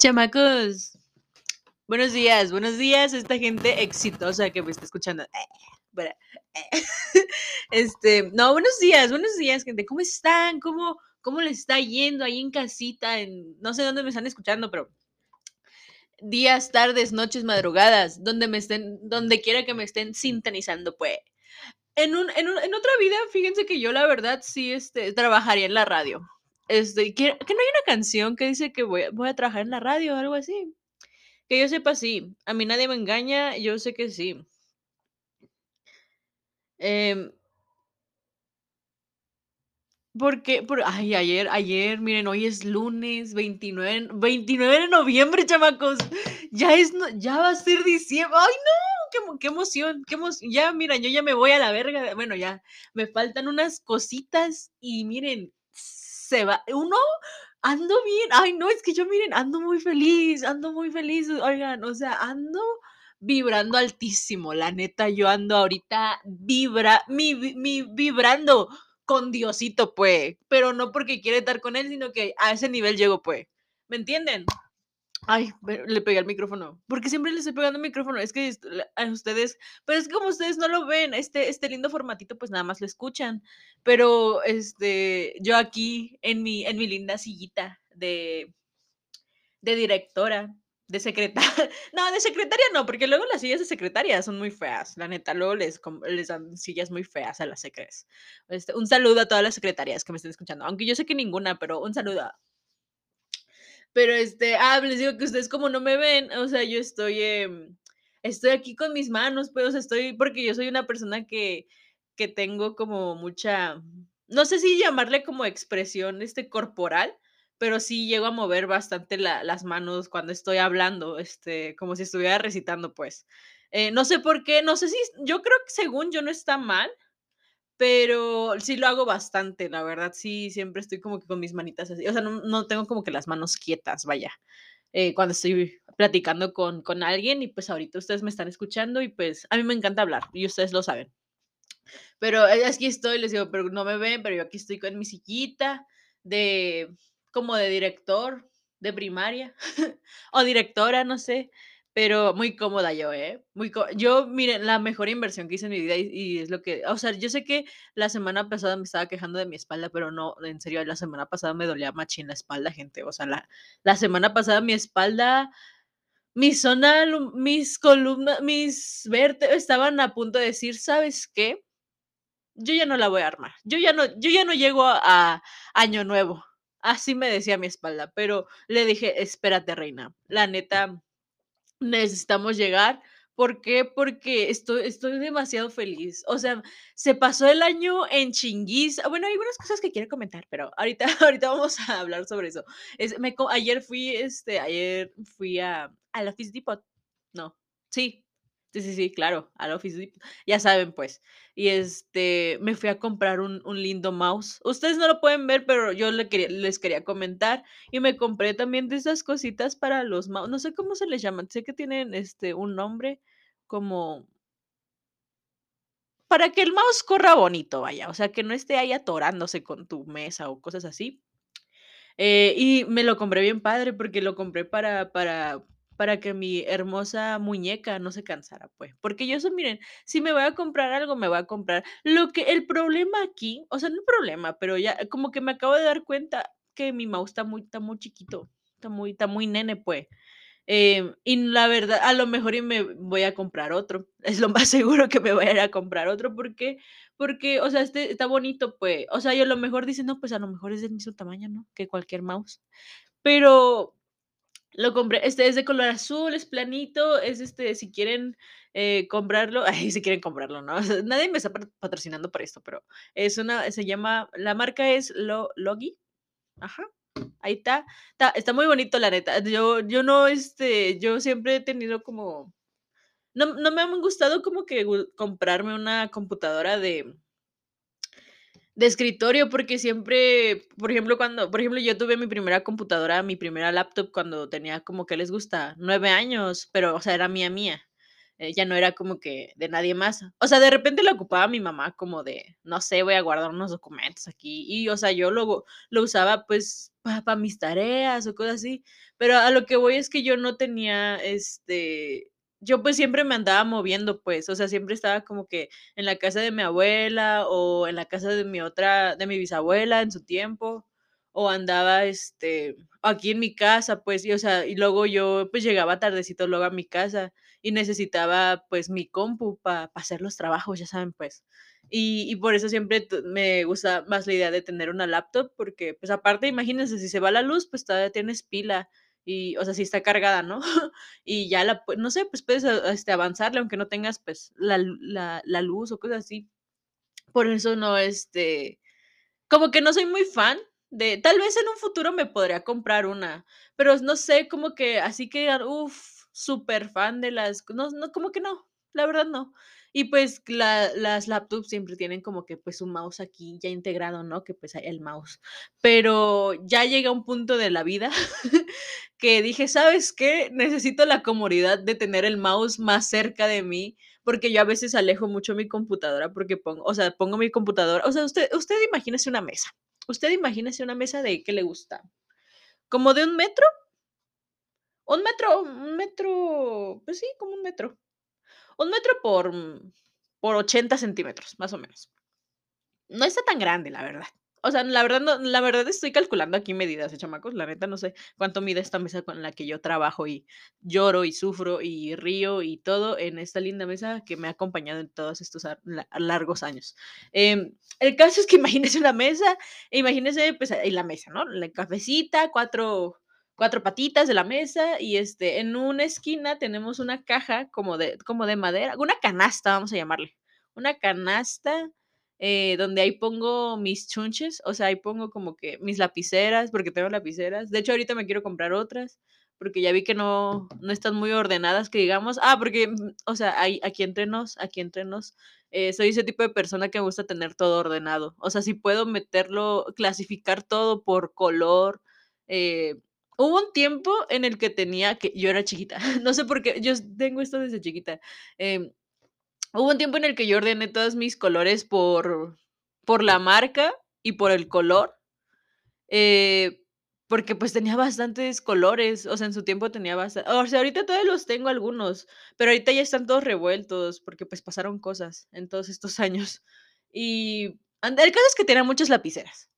Chamacos, buenos días, buenos días, esta gente exitosa que me está escuchando. Este, no, buenos días, buenos días, gente. ¿Cómo están? ¿Cómo, cómo les está yendo ahí en casita? En, no sé dónde me están escuchando, pero días, tardes, noches, madrugadas, donde me estén, donde quiera que me estén sintonizando, pues. En, un, en, un, en otra vida, fíjense que yo la verdad sí este, trabajaría en la radio. Este, que, que no hay una canción que dice que voy, voy a trabajar en la radio o algo así. Que yo sepa, sí. A mí nadie me engaña, yo sé que sí. Em, porque, por, ay, ayer, ayer, miren, hoy es lunes 29, 29 de noviembre, chamacos. Ya es, ya va a ser diciembre. Ay, no, qué, qué emoción, qué emoción. Ya, miren, yo ya me voy a la verga. Bueno, ya, me faltan unas cositas y miren, se va, uno, ando bien. Ay, no, es que yo, miren, ando muy feliz, ando muy feliz. Oigan, o sea, ando vibrando altísimo. La neta, yo ando ahorita vibra, mi, mi vibrando con Diosito, pues, pero no porque quiere estar con él, sino que a ese nivel llego, pues. ¿Me entienden? Ay, le pegué al micrófono. Porque siempre le estoy pegando al micrófono. Es que a ustedes, pero es que como ustedes no lo ven, este, este lindo formatito, pues nada más lo escuchan. Pero este, yo aquí en mi, en mi linda sillita de, de directora, de secretaria. No, de secretaria no, porque luego las sillas de secretaria son muy feas, la neta. Luego les dan sillas muy feas a las secres. Este, un saludo a todas las secretarias que me estén escuchando, aunque yo sé que ninguna, pero un saludo. Pero este, ah, les digo que ustedes como no me ven, o sea, yo estoy, em, estoy aquí con mis manos, pues, estoy, porque yo soy una persona que, que tengo como mucha, no sé si llamarle como expresión, este, corporal, pero sí llego a mover bastante la- las manos cuando estoy hablando, este, como si estuviera recitando, pues. Eh, no sé por qué, no sé si, yo creo que según yo no está mal, pero sí lo hago bastante, la verdad, sí, siempre estoy como que con mis manitas así, o sea, no no tengo como que las manos quietas, vaya, eh, cuando estoy platicando con con alguien y, pues, ahorita ustedes me están escuchando y, pues, a mí me encanta hablar y ustedes lo saben. Pero, eh, aquí estoy, les digo, pero no me ven, pero yo aquí estoy con mi sillita de como de director de primaria o directora, no sé, pero muy cómoda yo, ¿eh? Muy yo, miren, la mejor inversión que hice en mi vida y y es lo que o sea, yo sé que la semana pasada me estaba quejando de mi espalda, pero no, en serio, la semana pasada me dolía machín la espalda, gente, o sea, la la semana pasada mi espalda, mi zona mis columnas, mis vértebras estaban a punto de decir: "¿Sabes qué? Yo ya no la voy a armar. Yo ya no yo ya no llego a a año nuevo. Así me decía mi espalda, pero le dije: "Espérate, reina, la neta, necesitamos llegar". ¿Por qué? Porque estoy estoy demasiado feliz. O sea, se pasó el año en chinguiza. Bueno, hay algunas cosas que quiero comentar, pero ahorita ahorita vamos a hablar sobre eso. Es me ayer fui, este, ayer fui a al Office Depot. No, sí, sí, sí, sí, claro, al Office. Ya saben, pues. Y, este, me fui a comprar un un lindo mouse. Ustedes no lo pueden ver, pero yo les quería comentar, y me compré también de esas cositas para los mouse, no sé cómo se les llaman, sé que tienen, este, un nombre como para que el mouse corra bonito, vaya, o sea, que no esté ahí atorándose con tu mesa o cosas así. Eh, y me lo compré bien padre, porque lo compré para para para que mi hermosa muñeca no se cansara, pues, porque yo soy miren, si me voy a comprar algo, me voy a comprar lo que el problema aquí, o sea, no problema, pero ya como que me acabo de dar cuenta que mi mouse está muy está muy chiquito, está muy está muy nene, pues. Em, y la verdad, a lo mejor y me voy a comprar otro. Es lo más seguro que me voy a ir a comprar otro, ¿por qué? Porque, o sea, este está bonito, pues, o sea, y a lo mejor dicen: "No, pues, a lo mejor es del mismo tamaño, ¿no?, que cualquier mouse". Pero lo compré, este, es de color azul, es planito, es, este, si quieren, eh, comprarlo, ay, si quieren comprarlo, ¿no? Nadie me está pat patrocinando para esto, pero es una se llama la marca es Lo Logi, ajá, ahí está, está está muy bonito, la neta. Yo yo no, este, yo siempre he tenido como no no me han gustado como que comprarme una computadora de de escritorio, porque siempre, por ejemplo, cuando por ejemplo, yo tuve mi primera computadora, mi primera laptop cuando tenía como, ¿qué les gusta?, 9 años, pero, o sea, era mía, mía. eh, ya no era como que de nadie más. O sea, de repente la ocupaba mi mamá como de, no sé, voy a guardar unos documentos aquí. Y, o sea, yo lo, lo usaba pues para mis tareas o cosas así. Pero a lo que voy es que yo no tenía, este, yo pues siempre me andaba moviendo, pues, o sea, siempre estaba como que en la casa de mi abuela o en la casa de mi otra, de mi bisabuela en su tiempo, o andaba, este, aquí en mi casa, pues, y o sea, y luego yo pues llegaba tardecito luego a mi casa y necesitaba pues mi compu para hacer los trabajos, ya saben, pues. Y, y por eso siempre me gusta más la idea de tener una laptop, porque pues aparte, imagínense, si se va la luz, pues todavía tienes pila y, o sea, si está cargada, ¿no? y ya la, no sé, pues puedes este, avanzarle aunque no tengas pues la, la, la luz o cosas así. Por eso no, este, como que no soy muy fan de, tal vez en un futuro me podría comprar una, pero no sé, como que así que, uff, súper fan de las, no, no, como que no, la verdad no. Y pues la, las laptops siempre tienen como que pues un mouse aquí ya integrado, ¿no? Que pues el mouse. Pero ya llega un punto de la vida que dije, ¿sabes qué? Necesito la comodidad de tener el mouse más cerca de mí, porque yo a veces alejo mucho mi computadora porque pongo, o sea, pongo mi computadora, o sea, usted, usted imagínese una mesa. Usted imagínese una mesa de qué le gusta. ¿Como de un metro? Un metro, un metro, pues sí, como un metro. Un metro por, por 80 centímetros, más o menos. No está tan grande, la verdad. O sea, la verdad, no, la verdad estoy calculando aquí medidas, ¿eh, chamacos. La neta no sé cuánto mide esta mesa con la que yo trabajo y lloro y sufro y río y todo en esta linda mesa que me ha acompañado en todos estos largos años. Em, el caso es que imagínese una mesa, imagínese pues la mesa, ¿no? La cafecita, cuatro, cuatro patitas de la mesa y este, en una esquina tenemos una caja como de, como de madera, una canasta, vamos a llamarle. Una canasta eh, donde ahí pongo mis chunches, o sea, ahí pongo como que mis lapiceras, porque tengo lapiceras. De hecho, ahorita me quiero comprar otras, porque ya vi que no, no están muy ordenadas, que digamos. Ah, porque, mm, o sea, hay, aquí entre nos, aquí entre nos, eh, soy ese tipo de persona que me gusta tener todo ordenado. O sea, si puedo meterlo, clasificar todo por color. Eh, hubo un tiempo en el que tenía que, yo era chiquita, no sé por qué, yo tengo esto desde chiquita. Eh, Hubo un tiempo en el que yo ordené todos mis colores por por la marca y por el color, eh, porque, pues, tenía bastantes colores, o sea, en su tiempo tenía basta o sea, ahorita todavía los tengo algunos, pero ahorita ya están todos revueltos porque, pues, pasaron cosas en todos estos años. Y el caso es que tenía muchas lapiceras.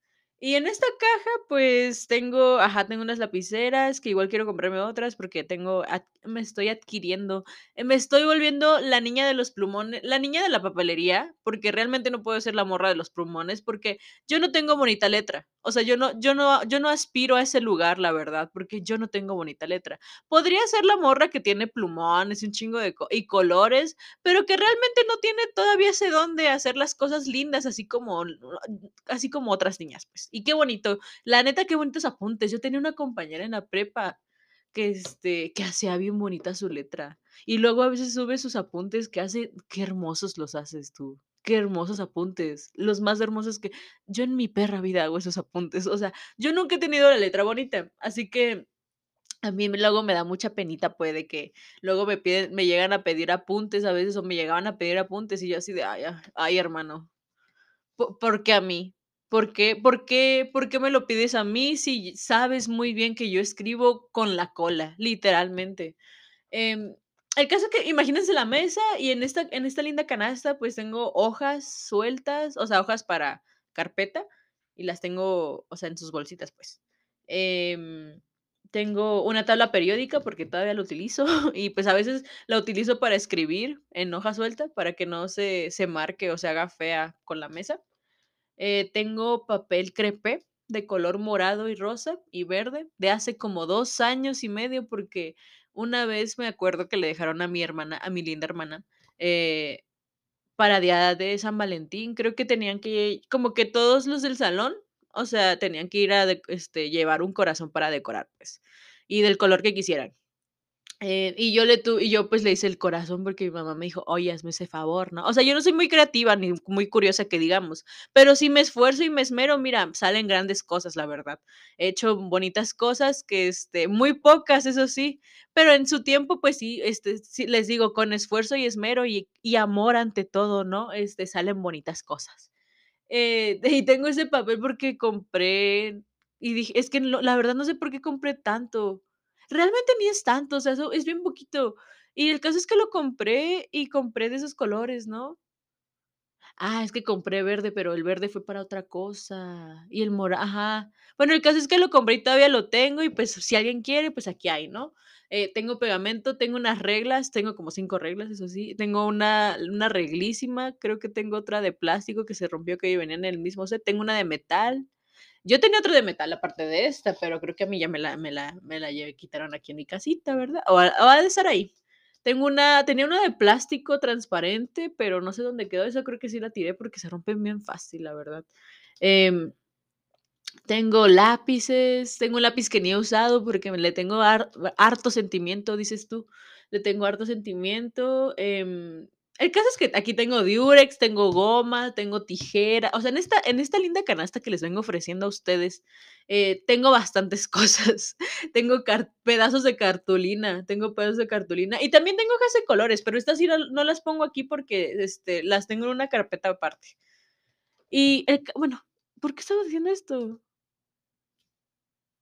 Y en esta caja, pues, tengo ajá, tengo unas lapiceras que igual quiero comprarme otras porque tengo me estoy adquiriendo, eh, me estoy volviendo la niña de los plumones la niña de la papelería, porque realmente no puedo ser la morra de los plumones, porque yo no tengo bonita letra. O sea, yo no yo no yo no aspiro a ese lugar, la verdad, porque yo no tengo bonita letra. Podría ser la morra que tiene plumones y un chingo de co y colores, pero que realmente no tiene todavía ese don de hacer las cosas lindas, así como así como otras niñas, pues. Y qué bonito. La neta, qué bonitos apuntes. Yo tenía una compañera en la prepa que, este, que hacía bien bonita su letra. Y luego a veces sube sus apuntes que hace qué hermosos los haces tú. Qué hermosos apuntes, los más hermosos que yo en mi perra vida hago esos apuntes. O sea, yo nunca he tenido la letra bonita, así que a mí luego me da mucha penita, puede que luego me piden, me llegan a pedir apuntes a veces o me llegaban a pedir apuntes y yo así de, ay, ay hermano, ¿por qué a mí? ¿Por qué por qué por qué me lo pides a mí si sabes muy bien que yo escribo con la cola, literalmente? Em, el caso es que imagínense la mesa y en esta en esta linda canasta, pues, tengo hojas sueltas, o sea, hojas para carpeta, y las tengo, o sea, en sus bolsitas, pues. Em, tengo una tabla periódica porque todavía la utilizo y, pues, a veces la utilizo para escribir en hoja suelta para que no se se marque o se haga fea con la mesa. Eh, tengo papel crepé de color morado y rosa y verde de hace como 2 años y medio, porque una vez me acuerdo que le dejaron a mi hermana, a mi linda hermana, eh, para día de San Valentín, creo que tenían que como que todos los del salón, o sea, tenían que ir a de este, llevar un corazón para decorar, pues, y del color que quisieran. Eh, y yo le y yo, pues, le hice el corazón porque mi mamá me dijo: "Oye, hazme ese favor", ¿no? O sea, yo no soy muy creativa ni muy curiosa que digamos, pero si me esfuerzo y me esmero, mira, salen grandes cosas, la verdad. He hecho bonitas cosas que, este, muy pocas, eso sí, pero en su tiempo, pues sí, este, sí, les digo, con esfuerzo y esmero y y amor ante todo, ¿no? Este, salen bonitas cosas. Eh, y tengo ese papel porque compré y dije es que no, la verdad no sé por qué compré tanto. Realmente ni es tanto, o sea, eso es bien poquito. Y el caso es que lo compré y compré de esos colores, ¿no? Ah, es que compré verde, pero el verde fue para otra cosa. Y el mora ajá. Bueno, el caso es que lo compré y todavía lo tengo y, pues, si alguien quiere, pues, aquí hay, ¿no? Eh, tengo pegamento, tengo unas reglas, tengo como 5 reglas, eso sí. Tengo una una reglísima, creo que tengo otra de plástico que se rompió, que venían en el mismo set. Tengo una de metal. Yo tenía otra de metal aparte de esta, pero creo que a mí ya me la me la me la lle quitaron aquí en mi casita, ¿verdad? O o ha de estar ahí. Tengo una tenía una de plástico transparente, pero no sé dónde quedó. Esa creo que sí la tiré porque se rompen bien fácil, la verdad. Em, tengo lápices, tengo un lápiz que ni he usado porque le tengo har harto sentimiento, dices tú. Le tengo harto sentimiento. Em, el caso es que aquí tengo diurex, tengo goma, tengo tijera. O sea, en esta en esta linda canasta que les vengo ofreciendo a ustedes, eh, tengo bastantes cosas. Tengo pedazos de cartulina, tengo pedazos de cartulina y también tengo hojas de colores, pero estas sí no las pongo aquí porque, este, las tengo en una carpeta aparte. Y bueno, ¿por qué estaba diciendo esto?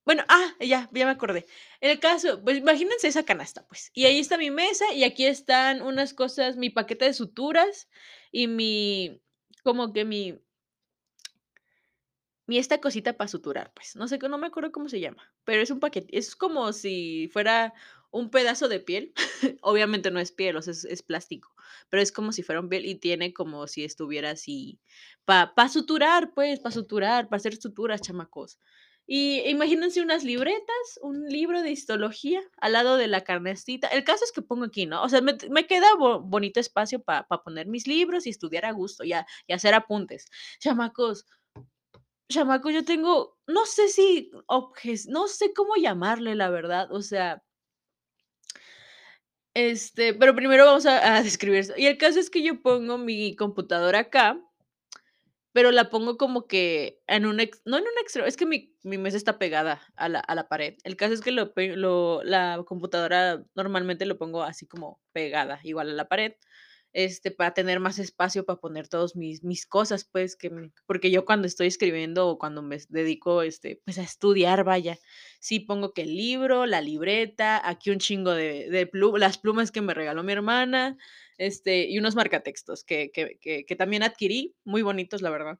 Bueno, ah, ya, ya me acordé. El caso, pues imagínense esa canasta, pues, y ahí está mi mesa y aquí están unas cosas, mi paquete de suturas y mi como que mi mi esta cosita para suturar, pues, no sé, no me acuerdo cómo se llama, pero es un paquete, es como si fuera un pedazo de piel. Obviamente no es piel, o sea, es es plástico, pero es como si fuera un piel y tiene como si estuviera así pa para suturar, pues, para suturar, para hacer suturas, chamacos. Y imagínense unas libretas, un libro de histología al lado de la canastita. El caso es que pongo aquí, ¿no? O sea, me me queda bo bonito espacio para poner mis libros y estudiar a gusto, y a hacer apuntes. Chamacos chamacos, yo tengo, no sé si objes no sé cómo llamarle, la verdad, o sea este, pero primero vamos a a describir. Y el caso es que yo pongo mi computadora acá pero la pongo como que en un ex no en un extremo, es que mi mi mesa está pegada a la a la pared. El caso es que lo lo la computadora normalmente lo pongo así como pegada, igual a la pared, este, para tener más espacio para poner todos mis mis cosas, pues, que porque yo cuando estoy escribiendo o cuando me dedico, este, pues, a estudiar, vaya, sí pongo que el libro, la libreta, aquí un chingo de de plu las plumas que me regaló mi hermana, este, y unos marcatextos que que que que también adquirí, muy bonitos, la verdad.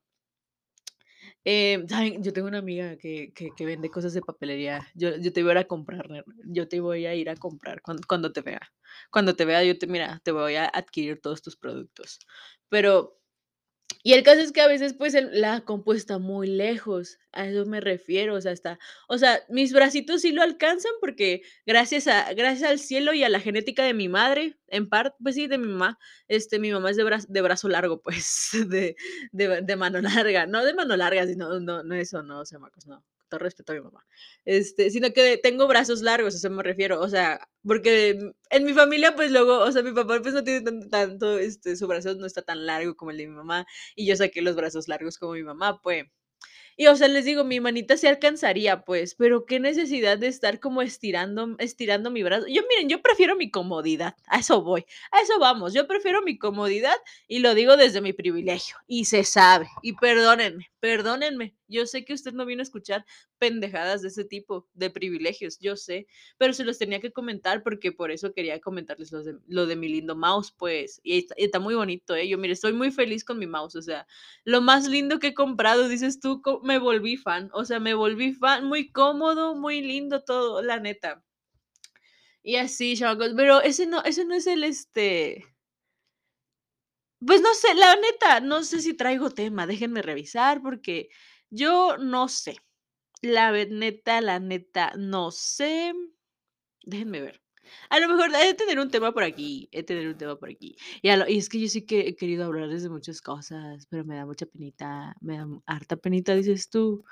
Eh, ¿saben? Yo tengo una amiga que que que vende cosas de papelería. Yo yo te voy a ir a comprar, yo te voy a ir a comprar cuan cuando te vea. Cuando te vea, yo te mira, te voy a adquirir todos tus productos. Pero y el caso es que a veces, pues, la compu está muy lejos, a eso me refiero, o sea, está o sea, mis bracitos sí lo alcanzan porque gracias a gracias al cielo y a la genética de mi madre, en parte, pues sí, de mi mamá, este, mi mamá es de bra de brazo largo, pues, de de de mano larga, no de mano larga, sino no no eso no, chamacos, no, todo respeto a mi mamá. Este, sino que tengo brazos largos, a eso me refiero, o sea, porque en mi familia, pues, luego, o sea, mi papá, pues, no tiene tan tanto, este, su brazo no está tan largo como el de mi mamá, y yo saqué los brazos largos como mi mamá, pues. Y, o sea, les digo, mi manita sí alcanzaría, pues, pero qué necesidad de estar como estirando estirando mi brazo. Yo, miren, yo prefiero mi comodidad, a eso voy, a eso vamos. Yo prefiero mi comodidad y lo digo desde mi privilegio, y se sabe. Y perdónenme, perdónenme. Yo sé que usted no vino a escuchar pendejadas de ese tipo, de privilegios, yo sé, pero se los tenía que comentar porque por eso quería comentarles los de lo de mi lindo mouse, pues, y está está muy bonito, ¿eh? Yo, mire, estoy muy feliz con mi mouse, o sea, lo más lindo que he comprado, dices tú, me volví fan, o sea, me volví fan, muy cómodo, muy lindo todo, la neta. Y así, pero ese no ese no es el, este pues no sé, la neta, no sé si traigo tema, déjenme revisar porque yo no sé. La neta, la neta, no sé. Déjenme ver. A lo mejor he de tener un tema por aquí, he de tener un tema por aquí. Y lo y es que yo sí que he querido hablarles de muchas cosas, pero me da mucha penita, me da harta penita, dices tú.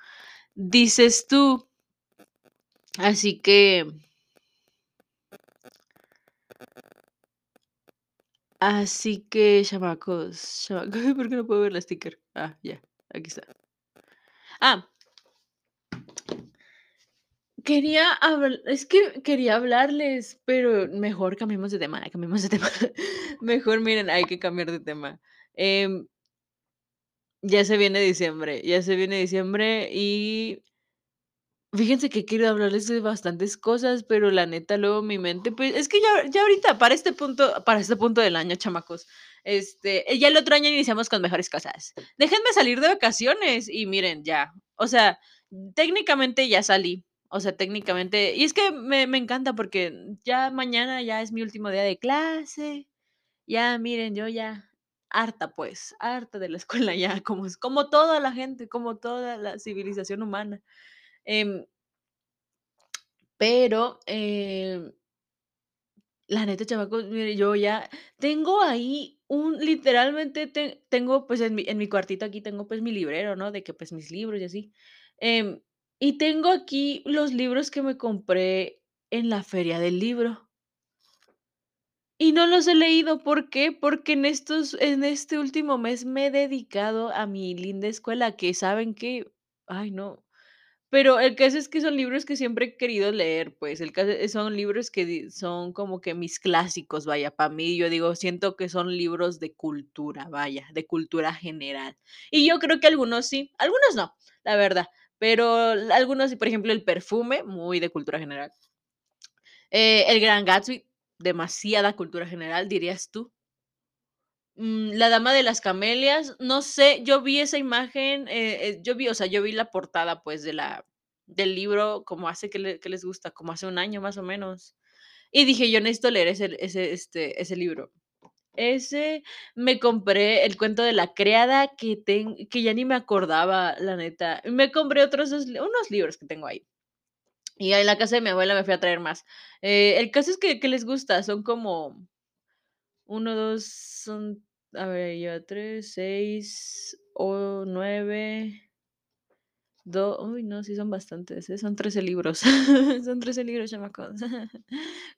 Dices tú. Así que Así que, chamacos, chama ¿por qué no puedo ver la sticker? Ah, ya, aquí está. Ah, quería habl es que quería hablarles, pero mejor cambiemos de tema, cambiemos de tema. Mejor, miren, hay que cambiar de tema. Em, ya se viene diciembre, ya se viene diciembre y Fíjense que quiero hablarles de bastantes cosas, pero la neta, luego mi mente, pues, es que ya ya ahorita, para este punto para este punto del año, chamacos, este, eh, ya el otro año iniciamos con mejores cosas. Déjenme salir de vacaciones y miren, ya, o sea, técnicamente ya salí, o sea, técnicamente y es que me me encanta porque ya mañana ya es mi último día de clase, ya miren, yo ya harta, pues, harta de la escuela ya, como como toda la gente, como toda la civilización humana. Em pero, em, la neta, chamacos, mire, yo ya tengo ahí un literalmente te tengo, pues, en mi en mi cuartito aquí tengo, pues, mi librero, ¿no? De que, pues, mis libros y así. Em, y tengo aquí los libros que me compré en la feria del libro. Y no los he leído, ¿por qué? Porque en estos en este último mes me he dedicado a mi linda escuela, que, ¿saben qué? Ay, no. Pero el caso es que son libros que siempre he querido leer, pues, el caso es son libros que son como que mis clásicos, vaya, para mí, yo digo, siento que son libros de cultura, vaya, de cultura general. Y yo creo que algunos sí, algunos no, la verdad, pero algunos por ejemplo, El perfume, muy de cultura general. Eh, El Gran Gatsby, demasiada cultura general, ¿dirías tú? Mm, La dama de las camelias, no sé, yo vi esa imagen, eh eh, yo vi, o sea, yo vi la portada, pues, de la del libro como hace, ¿qué le qué les gusta? Como hace un año, más o menos. Y dije: "Yo necesito leer ese ese, este, ese libro". Ese, me compré El cuento de la criada que ten que ya ni me acordaba, la neta. Me compré otros 2 li unos libros que tengo ahí. Y en la casa de mi abuela me fui a traer más. Eh, el caso es que, ¿qué les gusta? Son como 1, 2, son, a ver, ya 3, 6, o 9 do uy, no, sí son bastantes, ¿eh? Son 13 libros. Son 13 libros, chamacos.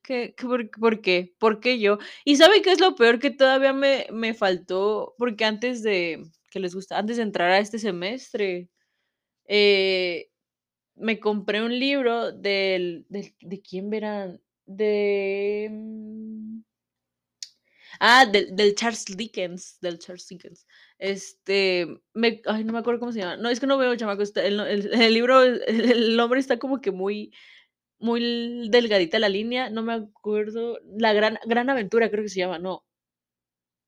¿Qué por por qué? ¿Por qué yo? ¿Y saben qué es lo peor? Que todavía me me faltó, porque antes de ¿qué les gusta? Antes de entrar a este semestre, eh, me compré un libro del del ¿de quién verán? De, Ah, del Charles Dickens, del Charles Dickens. Este, ay, no me acuerdo cómo se llama. No, es que no veo, chamacos, está el el libro, el nombre está como que muy muy delgadita la línea, no me acuerdo. La gran gran aventura, creo que se llama, no.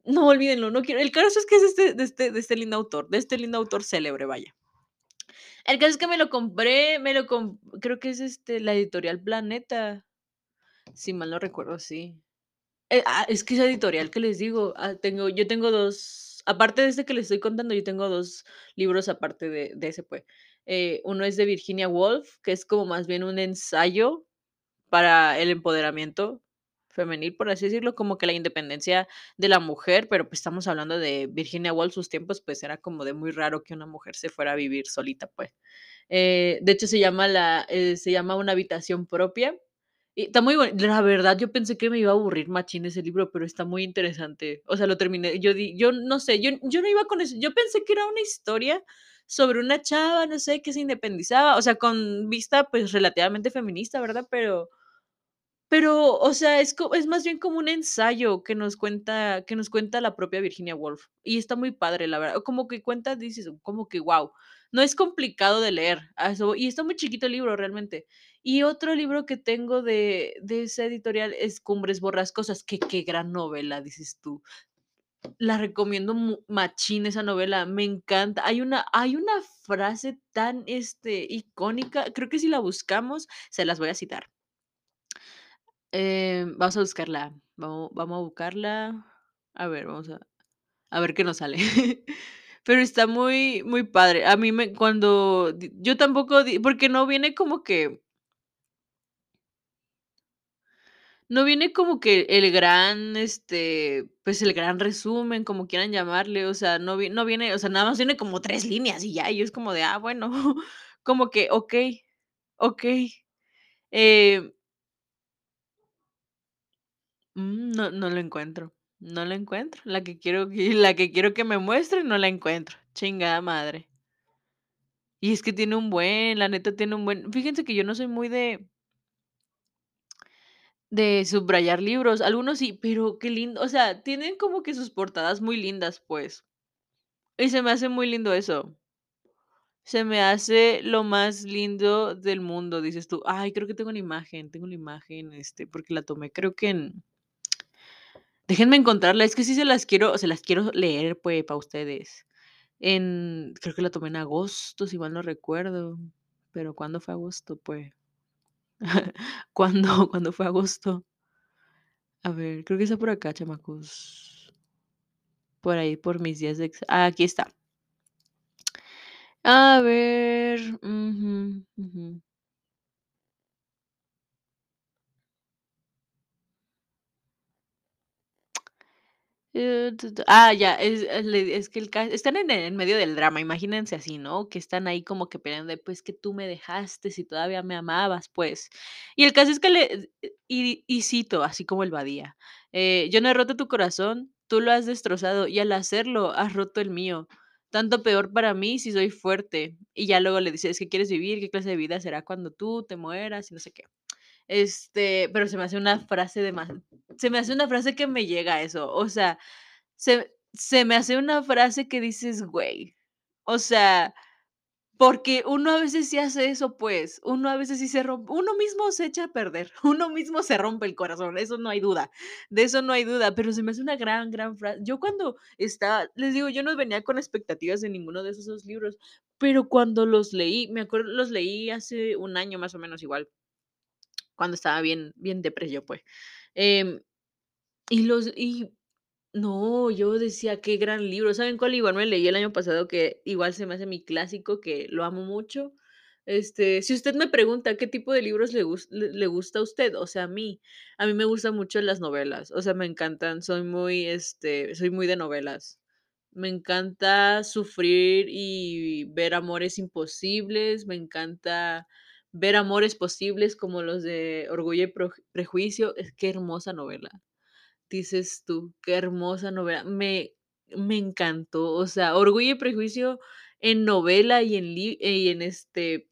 No, olvídenlo, no quiero el caso es que es este de este de este lindo autor, de este lindo autor célebre, vaya. El caso es que me lo compré, me lo com creo que es, este, la editorial Planeta, si mal no recuerdo, sí. Eh, ah, es que esa editorial que les digo, ah, tengo yo tengo 2 aparte de este que les estoy contando, yo tengo 2 libros aparte de de ese, pues. Eh, uno es de Virginia Woolf, que es como más bien un ensayo para el empoderamiento femenil, por así decirlo, como que la independencia de la mujer, pero, pues, estamos hablando de Virginia Woolf, sus tiempos, pues, era como de muy raro que una mujer se fuera a vivir solita, pues. Eh, de hecho, se llama la eh, se llama Una habitación propia, y está muy buen la verdad, yo pensé que me iba a aburrir machín ese libro, pero está muy interesante. O sea, lo terminé, yo di yo no sé, yo yo no iba con eso, yo pensé que era una historia sobre una chava, no sé, que se independizaba, o sea, con vista, pues, relativamente feminista, ¿verdad? Pero pero, o sea, es es más bien como un ensayo que nos cuenta que nos cuenta la propia Virginia Woolf, y está muy padre, la verdad, como que cuenta, dices, como que guau, no es complicado de leer, y está muy chiquito el libro realmente. Y otro libro que tengo de de esa editorial es Cumbres Borrascosas, que qué gran novela, dices tú. La recomiendo machín esa novela, me encanta. Hay una hay una frase tan, este, icónica, creo que si la buscamos, se las voy a citar. Em, vamos a buscarla, vamo vamos a buscarla. A ver, vamos a a ver qué nos sale. Pero está muy muy padre. A mí me cuando yo tampoco porque no viene como que no viene como que el gran, este, pues, el gran resumen, como quieran llamarle, o sea, no vi no viene, o sea, nada más viene como 3 líneas y ya, y es como de, ah, bueno, como que okey, okey. Eh Mm, no no lo encuentro. No la encuentro. La que quiero la que quiero que me muestre, no la encuentro. Chingada madre. Y es que tiene un buen, la neta tiene un buen fíjense que yo no soy muy de de subrayar libros, algunos sí, pero qué lindo, o sea, tienen como que sus portadas muy lindas, pues, y se me hace muy lindo eso. Se me hace lo más lindo del mundo, dices tú: "Ay, creo que tengo una imagen, tengo una imagen, este, porque la tomé, creo que en" déjenme encontrarla, es que sí se las quiero se las quiero leer, pues, para ustedes. En creo que la tomé en agosto, si mal no recuerdo, pero, ¿cuándo fue agosto? Pues, ¿cuándo cuándo fue agosto? A ver, creo que está por acá, chamacos. Por ahí, por mis días de ah, aquí está. A ver, ujú, ujú. Eh, ah, ya, es le es que el están en en medio del drama, imagínense así, ¿no? Que están ahí como que peleando de: "Pues, que tú me dejaste si todavía me amabas, pues". Y el caso es que le y y cito, así como el Badía, eh: "Yo no he roto tu corazón, tú lo has destrozado y al hacerlo has roto el mío. Tanto peor para mí si soy fuerte". Y ya luego le dice: "Es que quieres vivir, ¿qué clase de vida será cuando tú te mueras?", y no sé qué. Este, pero se me hace una frase dema se me hace una frase que me llega a eso, o sea, se se me hace una frase que dices: "Güey", o sea, porque uno a veces sí hace eso, pues, uno a veces sí se rompe uno mismo se echa a perder, uno mismo se rompe el corazón, eso no hay duda, de eso no hay duda, pero se me hace una gran, gran fra yo cuando estaba les digo, yo no venía con expectativas de ninguno de esos 2 libros, pero cuando los leí, me acuerdo, los leí hace un año más o menos igual cuando estaba bien bien depre yo, pues, em, y los y no, yo decía: "Qué gran libro", ¿saben cuál igual me leí el año pasado? Que igual se me hace mi clásico, que lo amo mucho, este, si usted me pregunta qué tipo de libros le le le gusta a usted, o sea, a mí, a mí me gustan mucho las novelas, o sea, me encantan, soy muy, este, soy muy de novelas. Me encanta sufrir y ver amores imposibles, me encanta ver amores posibles como los de Orgullo y Prejuicio, es qué hermosa novela. Dices tú: "Qué hermosa novela", me me encantó, o sea, Orgullo y Prejuicio en novela y en li y en, este,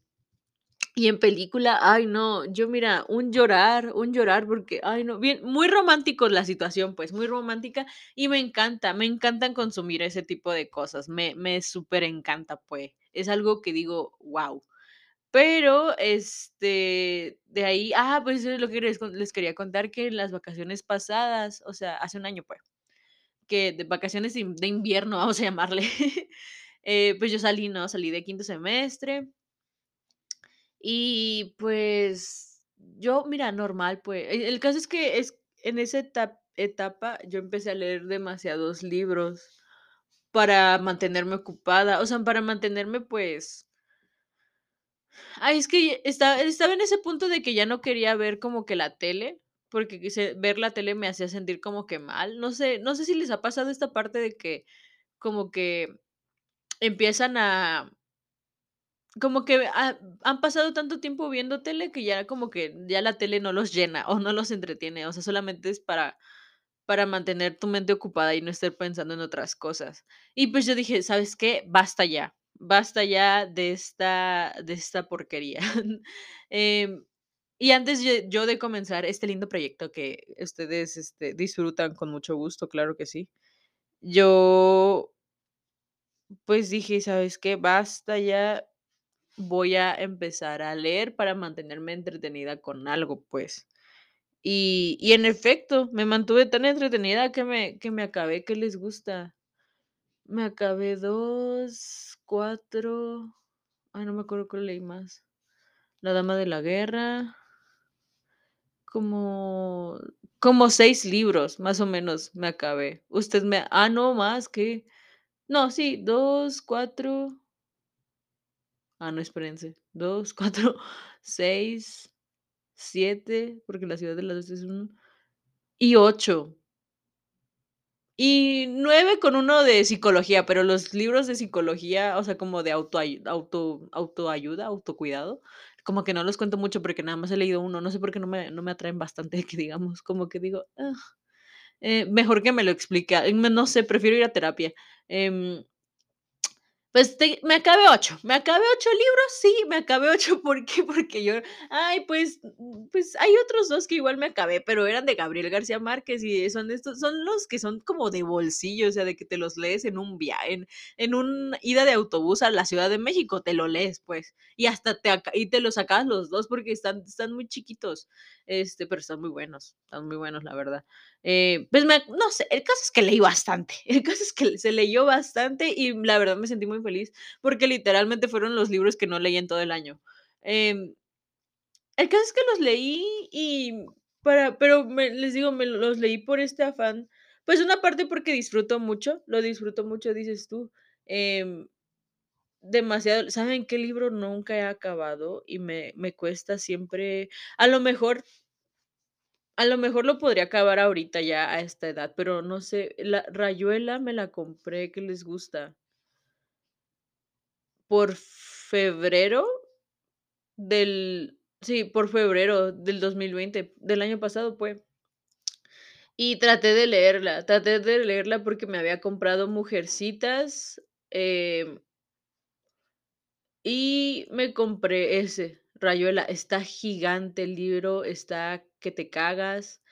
y en película, ay no, yo mira, un llorar un llorar porque, ay no, bien muy romántico la situación, pues, muy romántica, y me encanta, me encantan consumir ese tipo de cosas, me me superencanta, pues, es algo que digo: "Guau". Pero, este, de ahí ah, pues, eso es lo que les quería contar, que en las vacaciones pasadas, o sea, hace un año, pues, que de vacaciones de invierno, vamos a llamarle, eh, pues, yo salí, ¿no? Salí de quinto semestre y, pues, yo, mira, normal, pues, e el caso es que es en esa eta etapa yo empecé a leer demasiados libros para mantenerme ocupada, o sea, para mantenerme, pues Ay, es que esta estaba en ese punto de que ya no quería ver como que la tele, porque quise ver la tele me hacía sentir como que mal, no sé no sé si les ha pasado esta parte de que como que empiezan a como que ha han pasado tanto tiempo viendo tele que ya como que ya la tele no los llena o no los entretiene, o sea, solamente es para para mantener tu mente ocupada y no estar pensando en otras cosas. Y, pues, yo dije: "¿Sabes qué? Basta ya, basta ya de esta de esta porquería". Em, y antes yo de comenzar este lindo proyecto que ustedes, este, disfrutan con mucho gusto, claro que sí, yo pues, dije: "¿Sabes qué? Basta ya, voy a empezar a leer para mantenerme entretenida con algo", pues. Y y en efecto, me mantuve tan entretenida que me que me acabé, ¿qué les gusta? Me acabé 2, 4, ay, no me acuerdo cuál leí más. La dama de la guerra. Como como 6 libros, más o menos, me acabé. Usted me ah, no, más, ¿qué? No, sí, 2, 4 Ah, no, espérense, 2, 4, 6, 7, porque La ciudad de las luces es 1, y 8. Y 9 con uno de psicología, pero los libros de psicología, o sea, como de autoayu auto autoayuda, autocuidado, como que no los cuento mucho porque nada más he leído 1, no sé por qué no me no me atraen bastante, que digamos, como que digo: "Ugh". Eh, mejor que me lo explique, ah, no sé, prefiero ir a terapia. Em, pues me acabé 8, me acabé 8 libros, sí, me acabé 8, ¿por qué? Porque yo, ay, pues pues hay otros 2 que igual me acabé, pero eran de Gabriel García Márquez y son estos son los que son como de bolsillo, o sea, de que te los lees en un via en en un ida de autobús a la Ciudad de México, te lo lees, pues, y hasta te y te los acabas los 2 porque están están muy chiquitos, este, pero están muy buenos, están muy buenos, la verdad. Eh, pues me no sé, el caso es que leí bastante, el caso es que se leyó bastante y la verdad me sentí muy feliz, porque literalmente fueron los libros que no leí en todo el año. Em, el caso es que los leí y para pero me les digo, me los leí por este afán, pues una parte porque disfruto mucho, lo disfruto mucho, dices tú, em, demasiado ¿saben qué libro nunca he acabado? Y me me cuesta siempre, a lo mejor a lo mejor lo podría acabar ahorita ya a esta edad, pero no sé, la Rayuela me la compré, ¿qué les gusta? Por febrero del sí, por febrero del 2020, del año pasado fue. Y traté de leerla, traté de leerla porque me había comprado Mujercitas, em y me compré ese, Rayuela. Está gigante el libro, está que te cagas.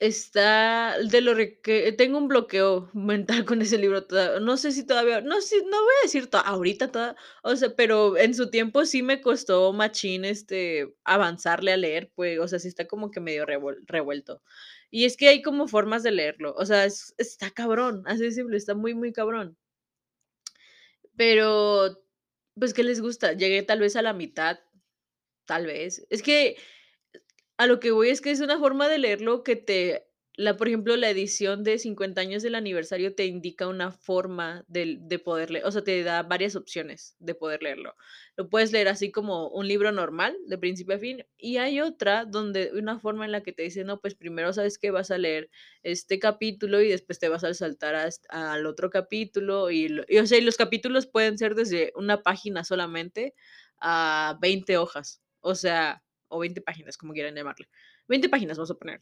Está de lo que tengo un bloqueo mental con ese libro no sé si todavía no sé, no voy a decir to ahorita toda o sea, pero en su tiempo sí me costó machín, este, avanzarle a leer, pues, o sea, sí está como que medio revuel revuelto. Y es que hay como formas de leerlo, o sea, es está cabrón, así de simple, está muy, muy cabrón. Pero, pues, ¿qué les gusta? Llegué tal vez a la mitad, tal vez. Es que a lo que voy es que es una forma de leerlo que te la por ejemplo, la edición de 50 años del aniversario te indica una forma del de poder leer, o sea, te da varias opciones de poder leerlo. Lo puedes leer así como un libro normal, de principio a fin, y hay otra donde una forma en la que te dice: "No, pues primero, ¿sabes qué? Vas a leer este capítulo y después te vas a saltar a al otro capítulo", y lo y y los capítulos pueden ser desde una página solamente a 20 hojas, o sea, o 20 páginas, como quieran llamarle. 20 páginas, vamos a poner.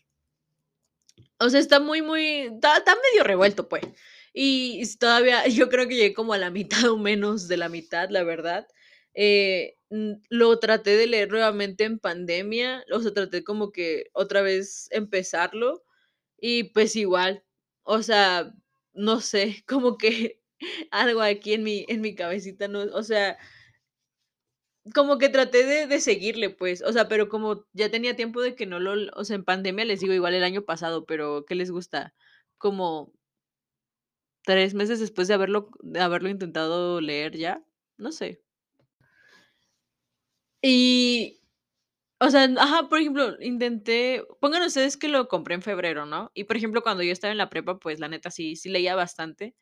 O sea, está muy, muy está medio revuelto, pues. Y todavía yo creo que llegué como a la mitad o menos de la mitad, la verdad. Eh, lo traté de leer nuevamente en pandemia, o sea, traté como que otra vez empezarlo y, pues, igual, o sea, no sé, como que algo aquí en mi en mi cabecita no, o sea como que traté de de seguirle, pues, o sea, pero como ya tenía tiempo de que no lo o sea, en pandemia, les digo, igual el año pasado, pero, ¿qué les gusta? Como 3 meses después de haberlo de haberlo intentado leer ya, no sé. Y, o sea, ajá, por ejemplo, intenté pongan ustedes que lo compré en febrero, ¿no? Y, por ejemplo, cuando yo estaba en la prepa, pues, la neta sí sí leía bastante,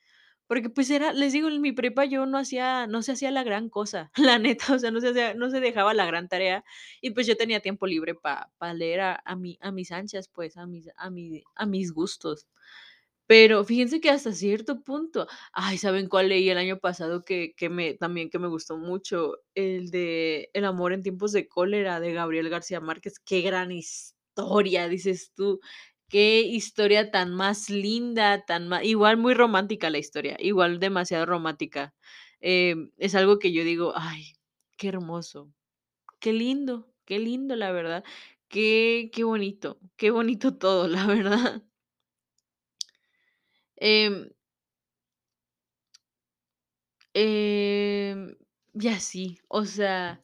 porque, pues, era les digo, en mi prepa yo no hacía no se hacía la gran cosa, la neta, o sea, no se hacía no se dejaba la gran tarea y, pues, yo tenía tiempo libre pa para leer a a mi a mis anchas, pues, a mis a a mis gustos. Pero fíjense que hasta cierto punto ay, ¿saben cuál leí el año pasado que que me también que me gustó mucho? El de El amor en tiempos de cólera, de Gabriel García Márquez. Qué gran historia, dices tú, qué historia tan más linda, tan ma igual muy romántica la historia, igual demasiado romántica. Em, es algo que yo digo: "Ay, qué hermoso, qué lindo, qué lindo, la verdad, qué qué bonito, qué bonito todo, la verdad". Em Em, y así, o sea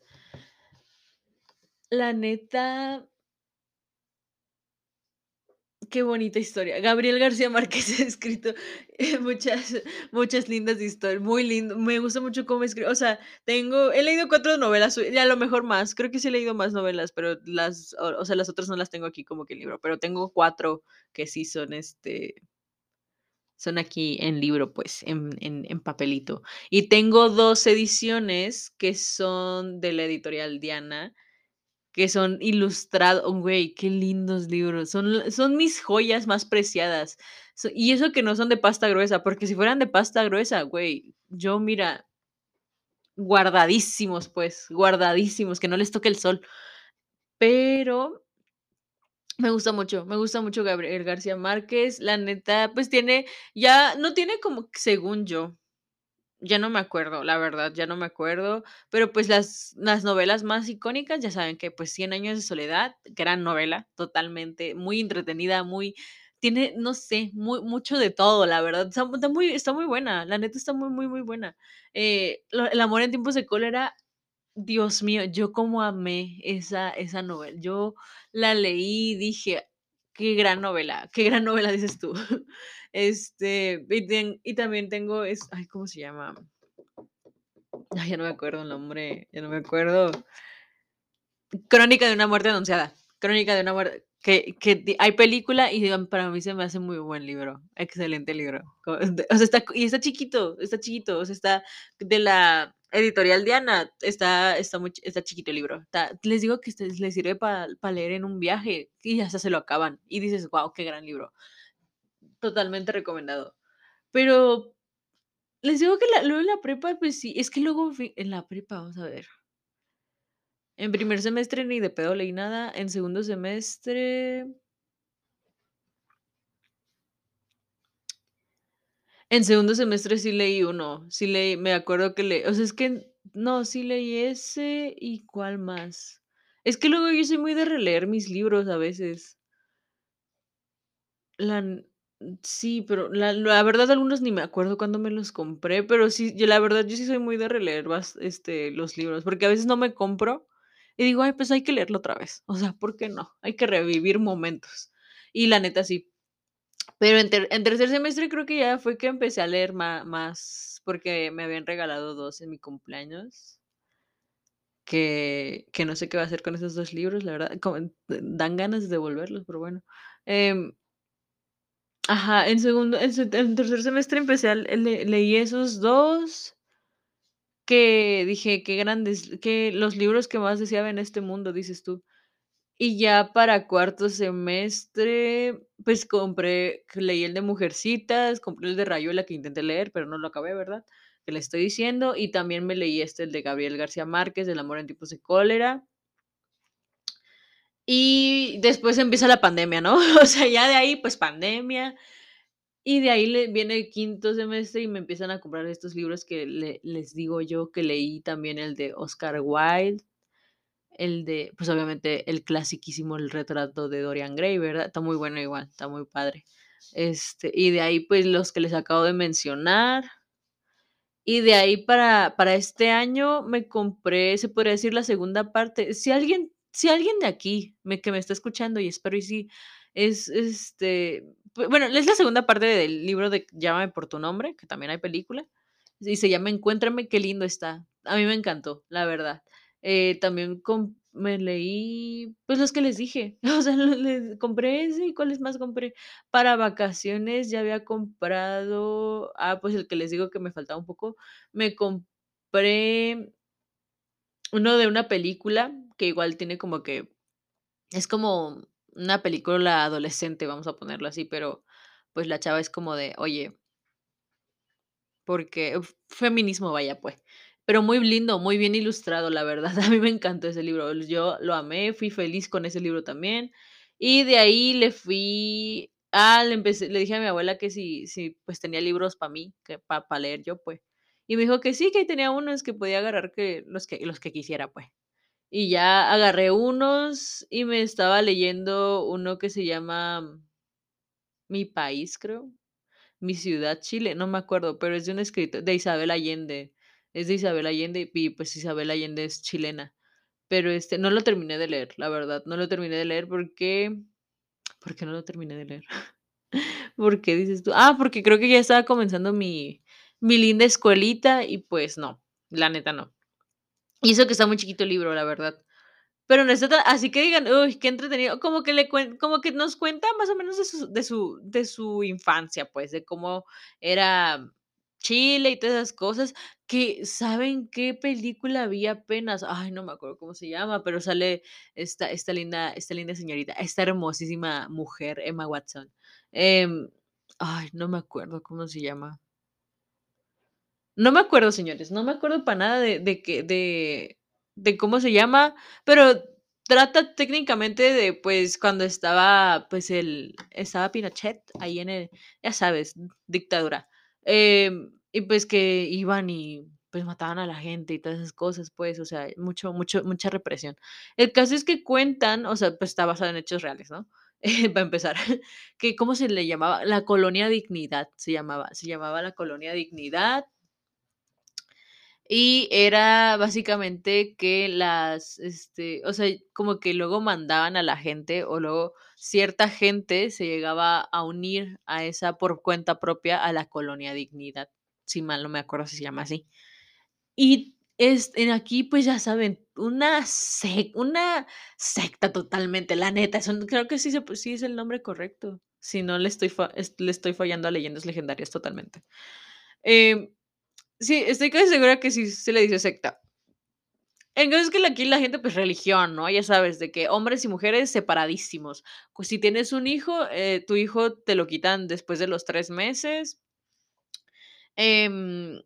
la neta qué bonita historia. Gabriel García Márquez ha escrito, eh, muchas muchas lindas historias, muy lindo. Me gusta mucho cómo escribe, o sea, tengo he leído 4 novelas y a lo mejor más, creo que sí he leído más novelas, pero las o o sea, las otras no las tengo aquí como que en libro, pero tengo 4 que sí son, este son aquí en libro, pues, en en en papelito. Y tengo 2 ediciones que son de la editorial Diana, que son ilustrado güey, qué lindos libros, son son mis joyas más preciadas. Y eso que no son de pasta gruesa, porque si fueran de pasta gruesa, güey, yo mira guardadísimos, pues, guardadísimos, que no les toque el sol. Pero Me gusta mucho, me gusta mucho Gabriel García Márquez, la neta, pues tiene ya no tiene como según yo, ya no me acuerdo, la verdad, ya no me acuerdo, pero, pues, las las novelas más icónicas, ya saben que, pues, Cien años de soledad, gran novela, totalmente, muy entretenida, muy tiene, no sé, muy mucho de todo, la verdad, está muy está muy buena, la neta está muy, muy, muy buena. Eh, El amor en tiempos de cólera, Dios mío, yo cómo amé esa esa novela. Yo la leí y dije: "Qué gran novela, qué gran novela", dices tú. Este, y ten y también tengo es ay, ¿cómo se llama? Ya no me acuerdo el nombre, ya no me acuerdo. Crónica de una muerte anunciada, Crónica de una muerte que que hay película y para mí se me hace muy buen libro, excelente libro. O sea, está y está chiquito, está chiquito, o sea, está de la editorial Diana, está está muy está chiquito el libro. Les digo que este les sirve para leer en un viaje y hasta se lo acaban, y dices: "Guau, qué gran libro". Totalmente recomendado. Pero les digo que luego en la prepa, pues sí, es que luego en la prepa, vamos a ver. En primer semestre ni de pedo leí nada, en segundo semestre en segundo semestre sí leí uno, sí leí, me acuerdo que le o sea, es que no, sí leí ese, ¿y cuál más? Es que luego yo soy muy de releer mis libros a veces. La sí, pero la la verdad, algunos ni me acuerdo cuándo me los compré, pero sí, yo la verdad, yo sí soy muy de releer este, los libros, porque a veces no me compro y digo: "Ay, pues hay que leerlo otra vez". O sea, ¿por qué no? Hay que revivir momentos. Y la neta sí. Pero en ter tercer semestre creo que ya fue que empecé a leer más, porque me habían regalado 2 en mi cumpleaños. Que que no sé qué voy a hacer con esos 2 libros, la verdad, dan ganas de devolverlos, pero bueno. Em Ajá, en segundo en tercer semestre empecé a le le leí esos 2 que dije: "Qué grandes, que los libros que más deseaba en este mundo", dices tú. Y ya para cuarto semestre, pues compré leí el de Mujercitas, compré el de Rayuela que intenté leer, pero no lo acabé, ¿verdad? Que le estoy diciendo, y también me leí, este, el de Gabriel García Márquez, El amor en tiempos de cólera. Y después empieza la pandemia, ¿no? O sea, ya de ahí, pues, pandemia, y de ahí viene el quinto semestre y me empiezan a comprar estos libros que le les digo yo que leí también el de Oscar Wilde, el de, pues, obviamente, el clasiquísimo El retrato de Dorian Gray, ¿verdad? Está muy bueno igual, está muy padre. Este, y de ahí, pues, los que les acabo de mencionar. Y de ahí para para este año me compré, se podría decir, la segunda parte. Si alguien si alguien de aquí me que me está escuchando, y espero y sí, es, este, bue bueno, es la segunda parte del libro de Llámame por tu nombre, que también hay película, y se llama Encuéntrame, qué lindo está. A mí me encantó, la verdad. Eh, también me leí, pues, los que les dije, o sea, le les compré ese, ¿y cuáles más compré? Para vacaciones ya había comprado, ah, pues, el que les digo que me faltaba un poco, me compré uno de una película que igual tiene como que es como una película adolescente, vamos a ponerlo así, pero, pues, la chava es como de: "Oye" porque feminismo, vaya, pues, pero muy lindo, muy bien ilustrado, la verdad, a mí me encantó ese libro, yo lo amé, fui feliz con ese libro también. Y de ahí le fui ah, le empecé le dije a mi abuela que si si, pues, tenía libros para mí, para leer yo, pues. Y me dijo que sí, que tenía unos que podía agarrar que los que los que quisiera, pues. Y ya agarré unos y me estaba leyendo uno que se llama Mi país, creo, Mi ciudad, Chile, no me acuerdo, pero es de un escritor de Isabel Allende, es de Isabel Allende, y, pues, Isabel Allende es chilena. Pero, este, no lo terminé de leer, la verdad, no lo terminé de leer porque ¿por qué no lo terminé de leer? ¿Por qué dices tú? Ah, porque creo que ya estaba comenzando mi mi linda escuelita y, pues, no, la neta no. Y eso que está muy chiquito el libro, la verdad. Pero no está tan así que digan: "Uy, qué entretenido", como que le como que nos cuenta más o menos de su de su de su infancia, pues, de cómo era Chile y todas esas cosas, que, ¿saben qué película vi apenas? Ay, no me acuerdo cómo se llama, pero sale esta esta linda esta linda señorita, esta hermosísima mujer, Emma Watson. Em, ay, no me acuerdo cómo se llama. No me acuerdo, señores, no me acuerdo para nada de de que de de cómo se llama, pero trata técnicamente de, pues, cuando estaba, pues, el estaba Pinochet ahí en el ya sabes, dictadura. Em, y pues que iban y, pues, mataban a la gente y todas esas cosas, pues, o sea, mucho mucho mucha represión. El caso es que cuentan, o sea, pues, está basado en hechos reales, ¿no? Para empezar, que, ¿cómo se le llamaba? La Colonia Dignidad se llamaba, se llamaba la Colonia Dignidad. Y era básicamente que las, este, o sea, como que luego mandaban a la gente, o luego cierta gente se llegaba a unir a esa por cuenta propia a la Colonia Dignidad, si mal no me acuerdo si se llama así. Y es en aquí, pues, ya saben, una sec una secta totalmente, la neta, son creo que sí se sí es el nombre correcto, si no le estoy fa le estoy fallando a Leyendas Legendarias totalmente. Em, sí, estoy casi segura que sí se le dice secta. El caso es que aquí la gente, pues, religión, ¿no? Ya sabes, de que hombres y mujeres separadísimos. Pues, si tienes un hijo, eh, tu hijo te lo quitan después de los 3 meses. Em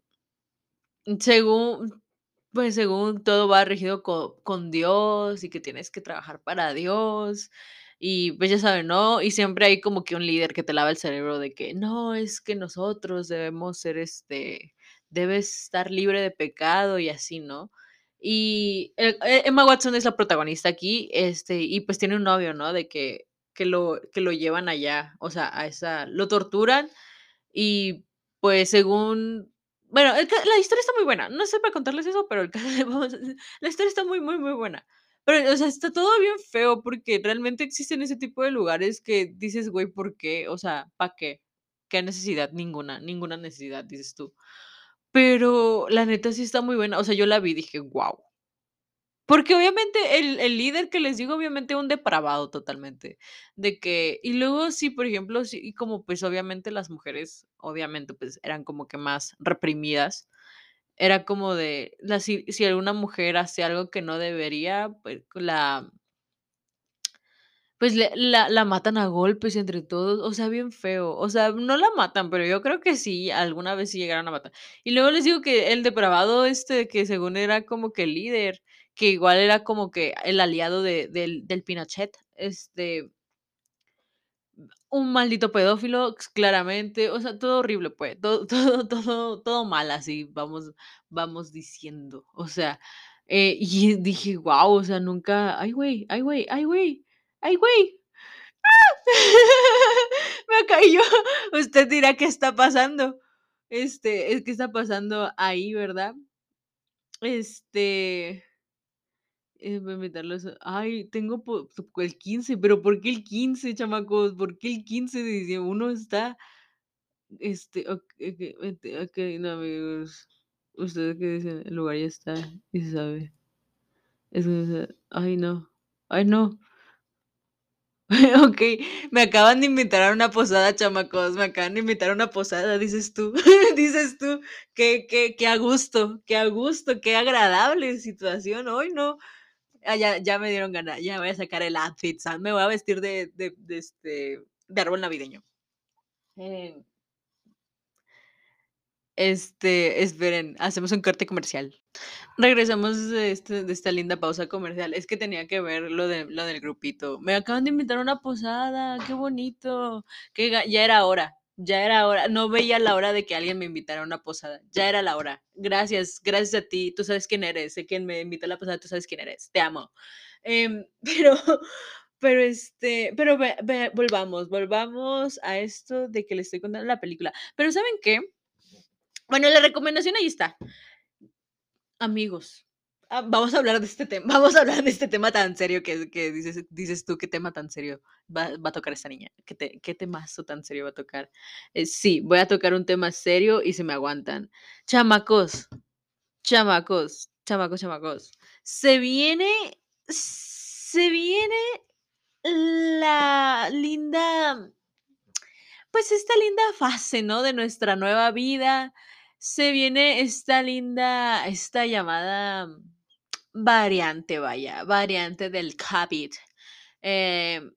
según, pues, según todo va regido co con Dios, y que tienes que trabajar para Dios, y, pues, ya saben, ¿no? Y siempre hay como que un líder que te lava el cerebro de que: "No, es que nosotros debemos ser, este, debes estar libre de pecado", y así, ¿no? Y, eh eh, Emma Watson es la protagonista aquí, este, y, pues, tiene un novio, ¿no? De que que lo que lo llevan allá, o sea, a esa lo torturan y, pues, según bueno, la historia está muy buena. No sé para contarles eso, pero la historia está muy, muy, muy buena. Pero, o sea, está todo bien feo, porque realmente existen ese tipo de lugares que dices: "Güey, ¿por qué? O sea, ¿para qué? ¿Qué necesidad? Ninguna, ninguna necesidad", dices tú. Pero la neta sí está muy buena. O sea, yo la vi y dije: "Guau". Porque obviamente el el líder que les digo, obviamente un depravado totalmente, de que y luego sí, por ejemplo, sí, y como, pues, obviamente las mujeres, obviamente, pues, eran como que más reprimidas, era como de la si si alguna mujer hace algo que no debería, pues, la pues, le la la matan a golpes entre todos, o sea, bien feo. O sea, no la matan, pero yo creo que sí, alguna vez sí llegaron a matar. Y luego les digo que el depravado, este, que según era como que el líder, que igual era como que el aliado de del del Pinochet, este un maldito pedófilo, claramente, o sea, todo horrible, pues, todo todo todo todo mal, así vamos vamos diciendo. O sea, eh, y dije: "Guau", o sea, nunca ay, güey, ay, güey, ay, güey, ay, güey. ¡Ah! Me cayó. Usted dirá: "¿Qué está pasando?". Este, es ¿qué está pasando ahí, verdad? Este eh, voy a a ay, tengo el 15, pero, ¿por qué el 15, chamacos? ¿Por qué el 15 de diciembre? Uno está, este, ok okey, no, amigos. ¿Ustedes qué dicen? El lugar ya está y se sabe. Que, ay, no, ay, no. Okey, me acaban de invitar a una posada, chamacos, me acaban de invitar a una posada, dices tú, dices tú, qué qué qué a gusto, qué a gusto, qué agradable situación, ay, no. Ah, ya ya me dieron ganas, ya voy a sacar el outfit. Me voy a vestir de de de, este, de árbol navideño. Em Este, esperen, hacemos un corte comercial. Regresamos de este de esta linda pausa comercial. Es que tenía que ver lo de lo del grupito. Me acaban de invitar a una posada, qué bonito. Que ya era hora, ya era hora. No veía la hora de que alguien me invitara a una posada. Ya era la hora. Gracias, gracias a ti. Tú sabes quién eres. Sé quién me invitó a la posada, tú sabes quién eres. Te amo. Em, pero pero, este, pero volvamos volvamos a esto de que le estoy contando la película. Pero, ¿saben qué? Bueno, la recomendación ahí está. Amigos, ah, vamos a hablar de este tema vamos a hablar de este tema tan serio que que dices dices tú: "¿Qué tema tan serio va va a tocar esta niña? ¿Qué te qué temazo tan serio va a tocar?". Eh, sí, voy a tocar un tema serio y si me aguantan. Chamacos, chamacos, chamacos, chamacos, se viene se viene la linda pues, esta linda fase, ¿no? De nuestra nueva vida. Se viene esta linda esta llamada variante, vaya, variante del COVID. Em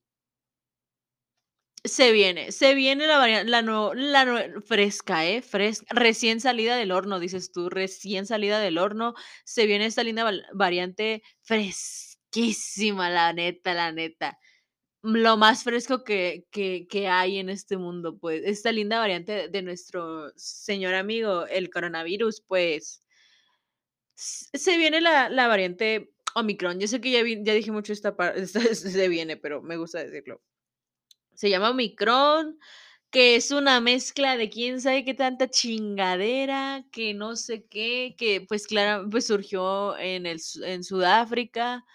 se viene se viene la varian la fresca, ¿eh? Fres recién salida del horno, dices tú, recién salida del horno. Se viene esta linda variante fresquísima, la neta, la neta. Lo más fresco que que que hay en este mundo, pues, esta linda variante de nuestro señor amigo, el coronavirus, pues se viene la la variante Omicron. Yo sé que ya vi ya dije mucho esta par esta se viene, pero me gusta decirlo. Se llama Omicron, que es una mezcla de quién sabe qué tanta chingadera, que no sé qué, que, pues, clara pues, surgió en el en Sudáfrica.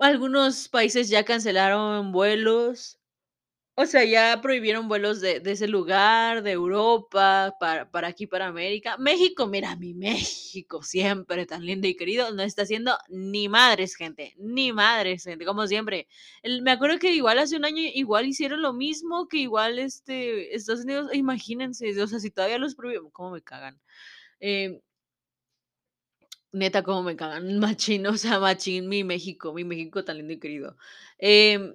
Algunos países ya cancelaron vuelos. O sea, ya prohibieron vuelos de de ese lugar, de Europa, para para aquí, para América. México, mira, mi México, siempre tan lindo y querido, no está haciendo ni madres, gente, ni madres, gente, como siempre. Me acuerdo que igual hace un año, igual hicieron lo mismo, que igual, este, Estados Unidos, imagínense, o sea, si todavía los prohíben, cómo me cagan. Em neta, cómo me cagan, machín, o sea, machín mi México, mi México tan lindo y querido. Em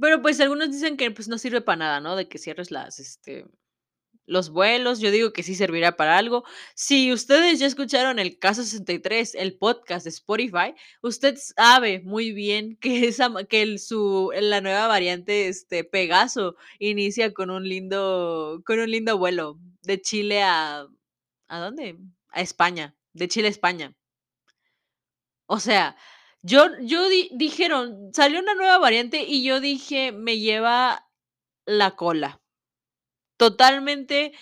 pero, pues, algunos dicen que, pues, no sirve para nada, ¿no? De que cierres las, este, los vuelos. Yo digo que sí servirá para algo. Si ustedes ya escucharon el Caso 63, el podcast de Spotify, usted sabe muy bien que esa que el su la nueva variante, este, Pegaso, inicia con un lindo con un lindo vuelo de Chile a ¿a dónde? A España, de Chile a España. O sea, yo yo di dijeron: "Salió una nueva variante", y yo dije: "Me lleva la cola". Totalmente,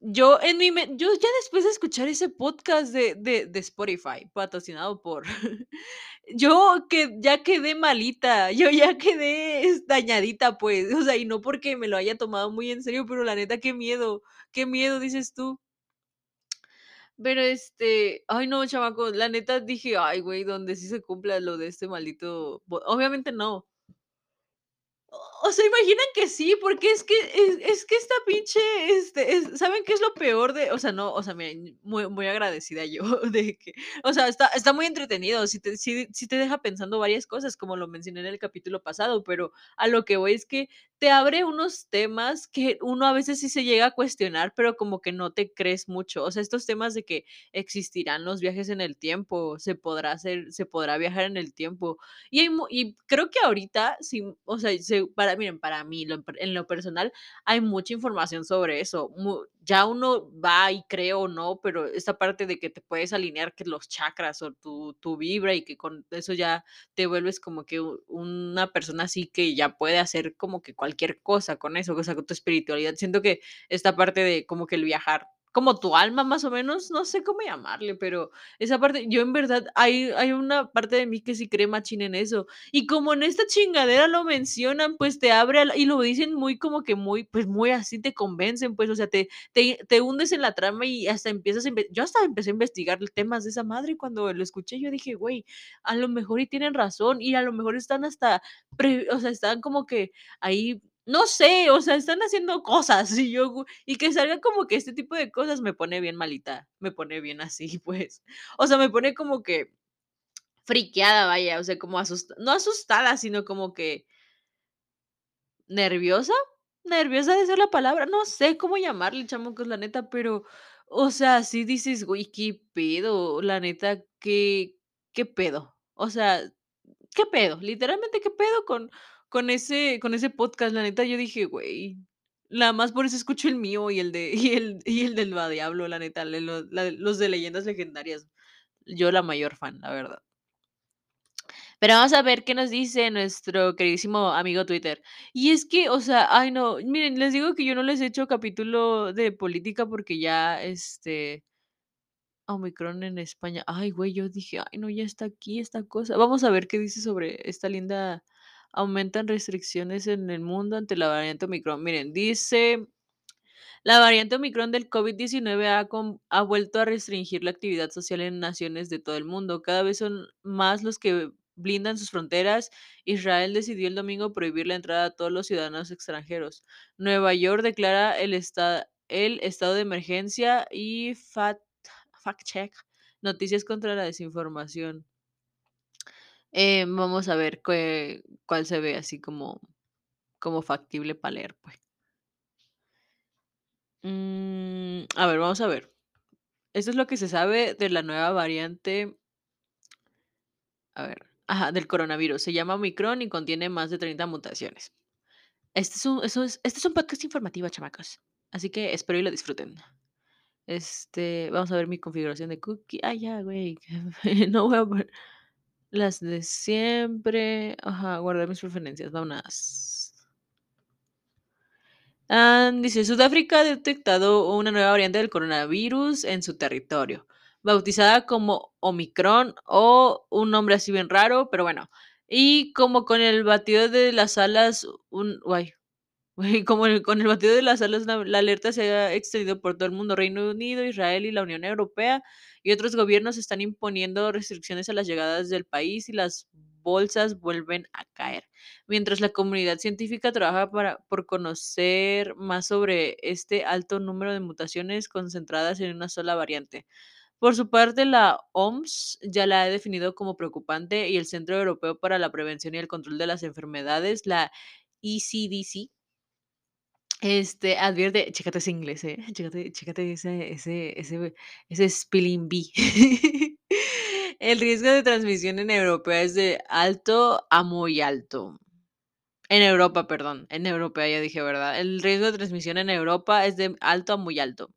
yo en mi yo ya después de escuchar ese podcast de de Spotify, patrocinado por yo que ya quedé malita, yo ya quedé dañadita, pues, o sea, y no porque me lo haya tomado muy en serio, pero la neta, qué miedo, qué miedo, dices tú. Pero, este, ay no, chamacos, la neta dije: "Ay, güey, donde sí se cumpla lo de este maldito", obviamente no. O sea, ¿imaginan que sí? Porque es que es es que esta pinche, este, es ¿saben qué es lo peor de? O sea, no, o sea, miren, muy muy agradecida yo de que, o sea, está está muy entretenido, sí te sí sí te deja pensando varias cosas, como lo mencioné en el capítulo pasado, pero a lo que voy es que te abre unos temas que uno a veces sí se llega a cuestionar, pero como que no te crees mucho. O sea, estos temas de que existirán los viajes en el tiempo, se podrá hacer se podrá viajar en el tiempo. Y hay y creo que ahorita sí, o sea, se para miren, para mí, en lo personal, hay mucha información sobre eso, ya uno va y cree o no, pero esta parte de que te puedes alinear que los chakras o tu tu vibra y que con eso ya te vuelves como que una persona así que ya puede hacer como que cualquier cosa con eso, o con tu espiritualidad. Siento que esta parte de como que el viajar, como tu alma, más o menos, no sé cómo llamarle, pero esa parte, yo en verdad hay hay una parte de mí que sí cree machín en eso. Y como en esta chingadera lo mencionan, pues te abre y lo dicen muy como que muy, pues muy así, te convencen, pues, o sea, te te te hundes en la trama y hasta empiezas yo hasta empecé a investigar temas de esa madre, cuando lo escuché, yo dije: "Güey, a lo mejor y tienen razón, y a lo mejor están hasta o sea, están como que ahí, no sé, o sea, están haciendo cosas", y yo y que salga como que este tipo de cosas me pone bien malita, me pone bien así, pues. O sea, me pone como que friqueada, vaya, o sea, como asus no asustada, sino como que ¿nerviosa? ¿Nerviosa de ser la palabra? No sé cómo llamarle, chamacos, la neta, pero, o sea, sí dices: "Güey, ¿qué pedo?". La neta, ¿qué qué pedo? O sea, ¿qué pedo? Literalmente, ¿qué pedo con con ese con ese podcast? La neta, yo dije: "Güey", nada más por eso escucho el mío y el de y el y el del va diablo, la neta, los de leyendas legendarias. Yo la mayor fan, la verdad. Pero vamos a ver qué nos dice nuestro queridísimo amigo Twitter. Y es que, o sea, ay no, miren, les digo que yo no les he hecho capítulo de política porque ya, este Omicron en España. Ay, güey, yo dije: "Ay, no, ya está aquí esta cosa". Vamos a ver qué dice sobre esta linda aumentan restricciones en el mundo ante la variante Omicron. Miren, dice: "La variante Omicron del COVID-19 ha vuelto a restringir la actividad social en naciones de todo el mundo. Cada vez son más los que blindan sus fronteras. Israel decidió el domingo prohibir la entrada a todos los ciudadanos extranjeros. Nueva York declara el esta el estado de emergencia y fact fact check, noticias contra la desinformación". Em, vamos a ver cue cuál se ve así como como factible para leer, pues. Mm, a ver, vamos a ver. Eso es lo que se sabe de la nueva variante A ver, ajá, del coronavirus. Se llama Omicron y contiene más de 30 mutaciones. Este es un, eso es, este es un podcast informativo, chamacos. Así que espero y lo disfruten. Este, vamos a ver mi configuración de cookie. Ah, ya, güey. No voy a ver las de siempre. Ajá, guardar mis preferencias. Vámonos. Dice, Sudáfrica ha detectado una nueva variante del coronavirus en su territorio, bautizada como Omicron o un nombre así bien raro, pero bueno. Y como con el batido de las alas, un, Güey, como con el batido de las alas, la, la alerta se ha extendido por todo el mundo. Reino Unido, Israel y la Unión Europea y otros gobiernos están imponiendo restricciones a las llegadas del país y las bolsas vuelven a caer. Mientras la comunidad científica trabaja para, por conocer más sobre este alto número de mutaciones concentradas en una sola variante. Por su parte, la OMS ya la ha definido como preocupante y el Centro Europeo para la Prevención y el Control de las Enfermedades, la ECDC, este, advierte, chécate ese inglés, eh, chécate, chécate ese, ese, ese, ese spelling bee. El riesgo de transmisión en Europa es de alto a muy alto. En Europa, perdón, en Europa ya dije, ¿verdad? El riesgo de transmisión en Europa es de alto a muy alto.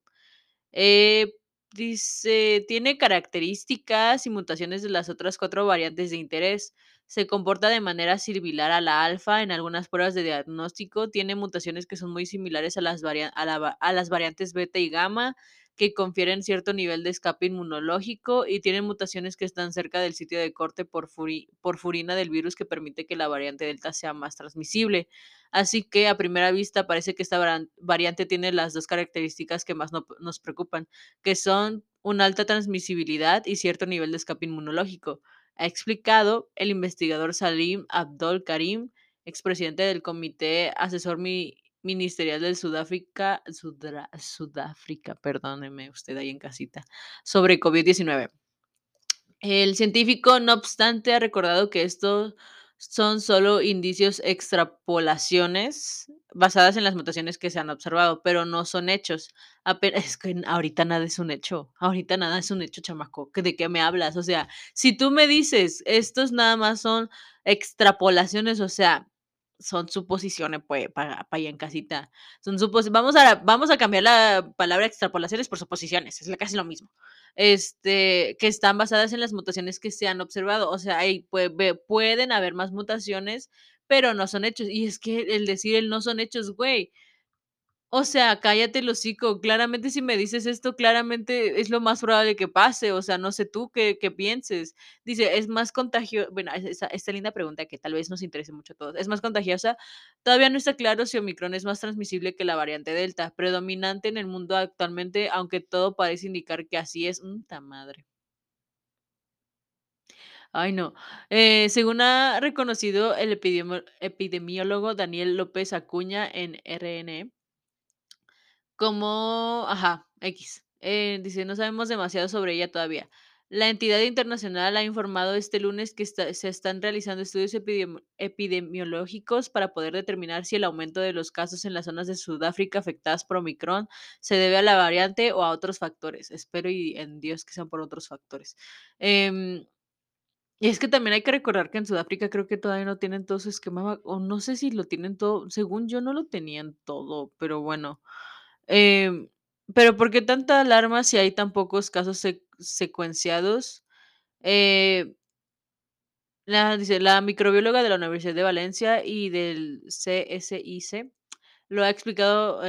Eh, dice, tiene características y mutaciones de las otras cuatro variantes de interés. Se comporta de manera similar a la alfa en algunas pruebas de diagnóstico. Tiene mutaciones que son muy similares a las, a la variantes beta y gamma, que confieren cierto nivel de escape inmunológico y tienen mutaciones que están cerca del sitio de corte porfuri- porfurina del virus que permite que la variante delta sea más transmisible. Así que a primera vista parece que esta variante tiene las dos características que más no- nos preocupan, que son una alta transmisibilidad y cierto nivel de escape inmunológico. Ha explicado el investigador Salim Abdol Karim, expresidente del Comité Asesor Mi- Ministerial del Sudáfrica, Sudra- Sudáfrica, perdóneme usted ahí en casita, sobre COVID-19. El científico, no obstante, ha recordado que estos son solo indicios, extrapolaciones basadas en las mutaciones que se han observado, pero no son hechos. Es que ahorita nada es un hecho. Ahorita nada es un hecho, chamaco. ¿que- ¿De qué me hablas? O sea, si tú me dices, estos nada más son extrapolaciones, o sea, son suposiciones, pues, para allá en casita. Son supos vamos a, vamos a cambiar la palabra extrapolaciones por suposiciones. Es casi lo mismo este, que están basadas en las mutaciones que se han observado. O sea, hay, pue- ve- pueden haber más mutaciones, pero no son hechos. Y es que el decir el no son hechos, güey. O sea, cállate el hocico. Claramente, si me dices esto, claramente es lo más probable que pase. O sea, no sé tú qué, qué pienses. Dice, es más contagiosa. Bueno, es- esa- esta linda pregunta que tal vez nos interese mucho a todos. ¿Es más contagiosa? Todavía no está claro si Omicron es más transmisible que la variante Delta, predominante en el mundo actualmente, aunque todo parece indicar que así es. ¡Ta madre! Ay, no. Eh, según ha reconocido el epidemiólogo Daniel López Acuña en RNE, como, ajá, X. Eh, dice, no sabemos demasiado sobre ella todavía. La entidad internacional ha informado este lunes que se están realizando estudios epidemi- epidemiológicos para poder determinar si el aumento de los casos en las zonas de Sudáfrica afectadas por Omicron se debe a la variante o a otros factores. Espero y en Dios que sean por otros factores. Em, y es que también hay que recordar que en Sudáfrica creo que todavía no tienen todo su o no sé si lo tienen todo, según yo no lo tenían todo, pero bueno. Em, pero ¿por qué tanta alarma si hay tan pocos casos sec- secuenciados? Eh, la, dice, la microbióloga de la Universidad de Valencia y del CSIC lo ha explicado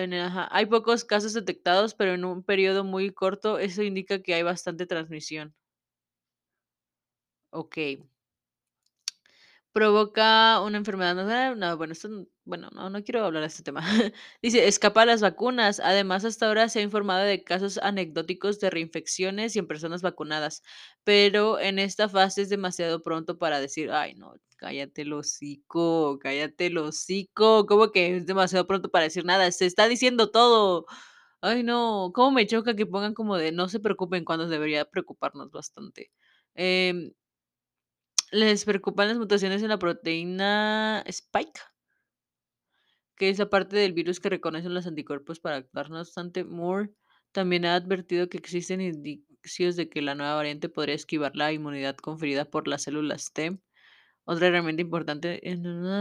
hay pocos casos detectados, pero en un periodo muy corto, eso indica que hay bastante transmisión. Ok. Provoca una enfermedad, no bueno, esto, bueno, no, no quiero hablar de este tema. Dice, escapa a las vacunas. Además, hasta ahora se ha informado de casos anecdóticos de reinfecciones y en personas vacunadas, pero en esta fase es demasiado pronto para decir, ay, no, cállate el hocico, cállate el hocico, ¿cómo que es demasiado pronto para decir nada? Se está diciendo todo. Ay, no, cómo me choca que pongan como de no se preocupen cuando debería preocuparnos bastante. Em, les preocupan las mutaciones en la proteína Spike, que es la parte del virus que reconocen los anticuerpos para actuar. No obstante, Moore también ha advertido que existen indi- indicios de que la nueva variante podría esquivar la inmunidad conferida por las células T. Otra herramienta importante,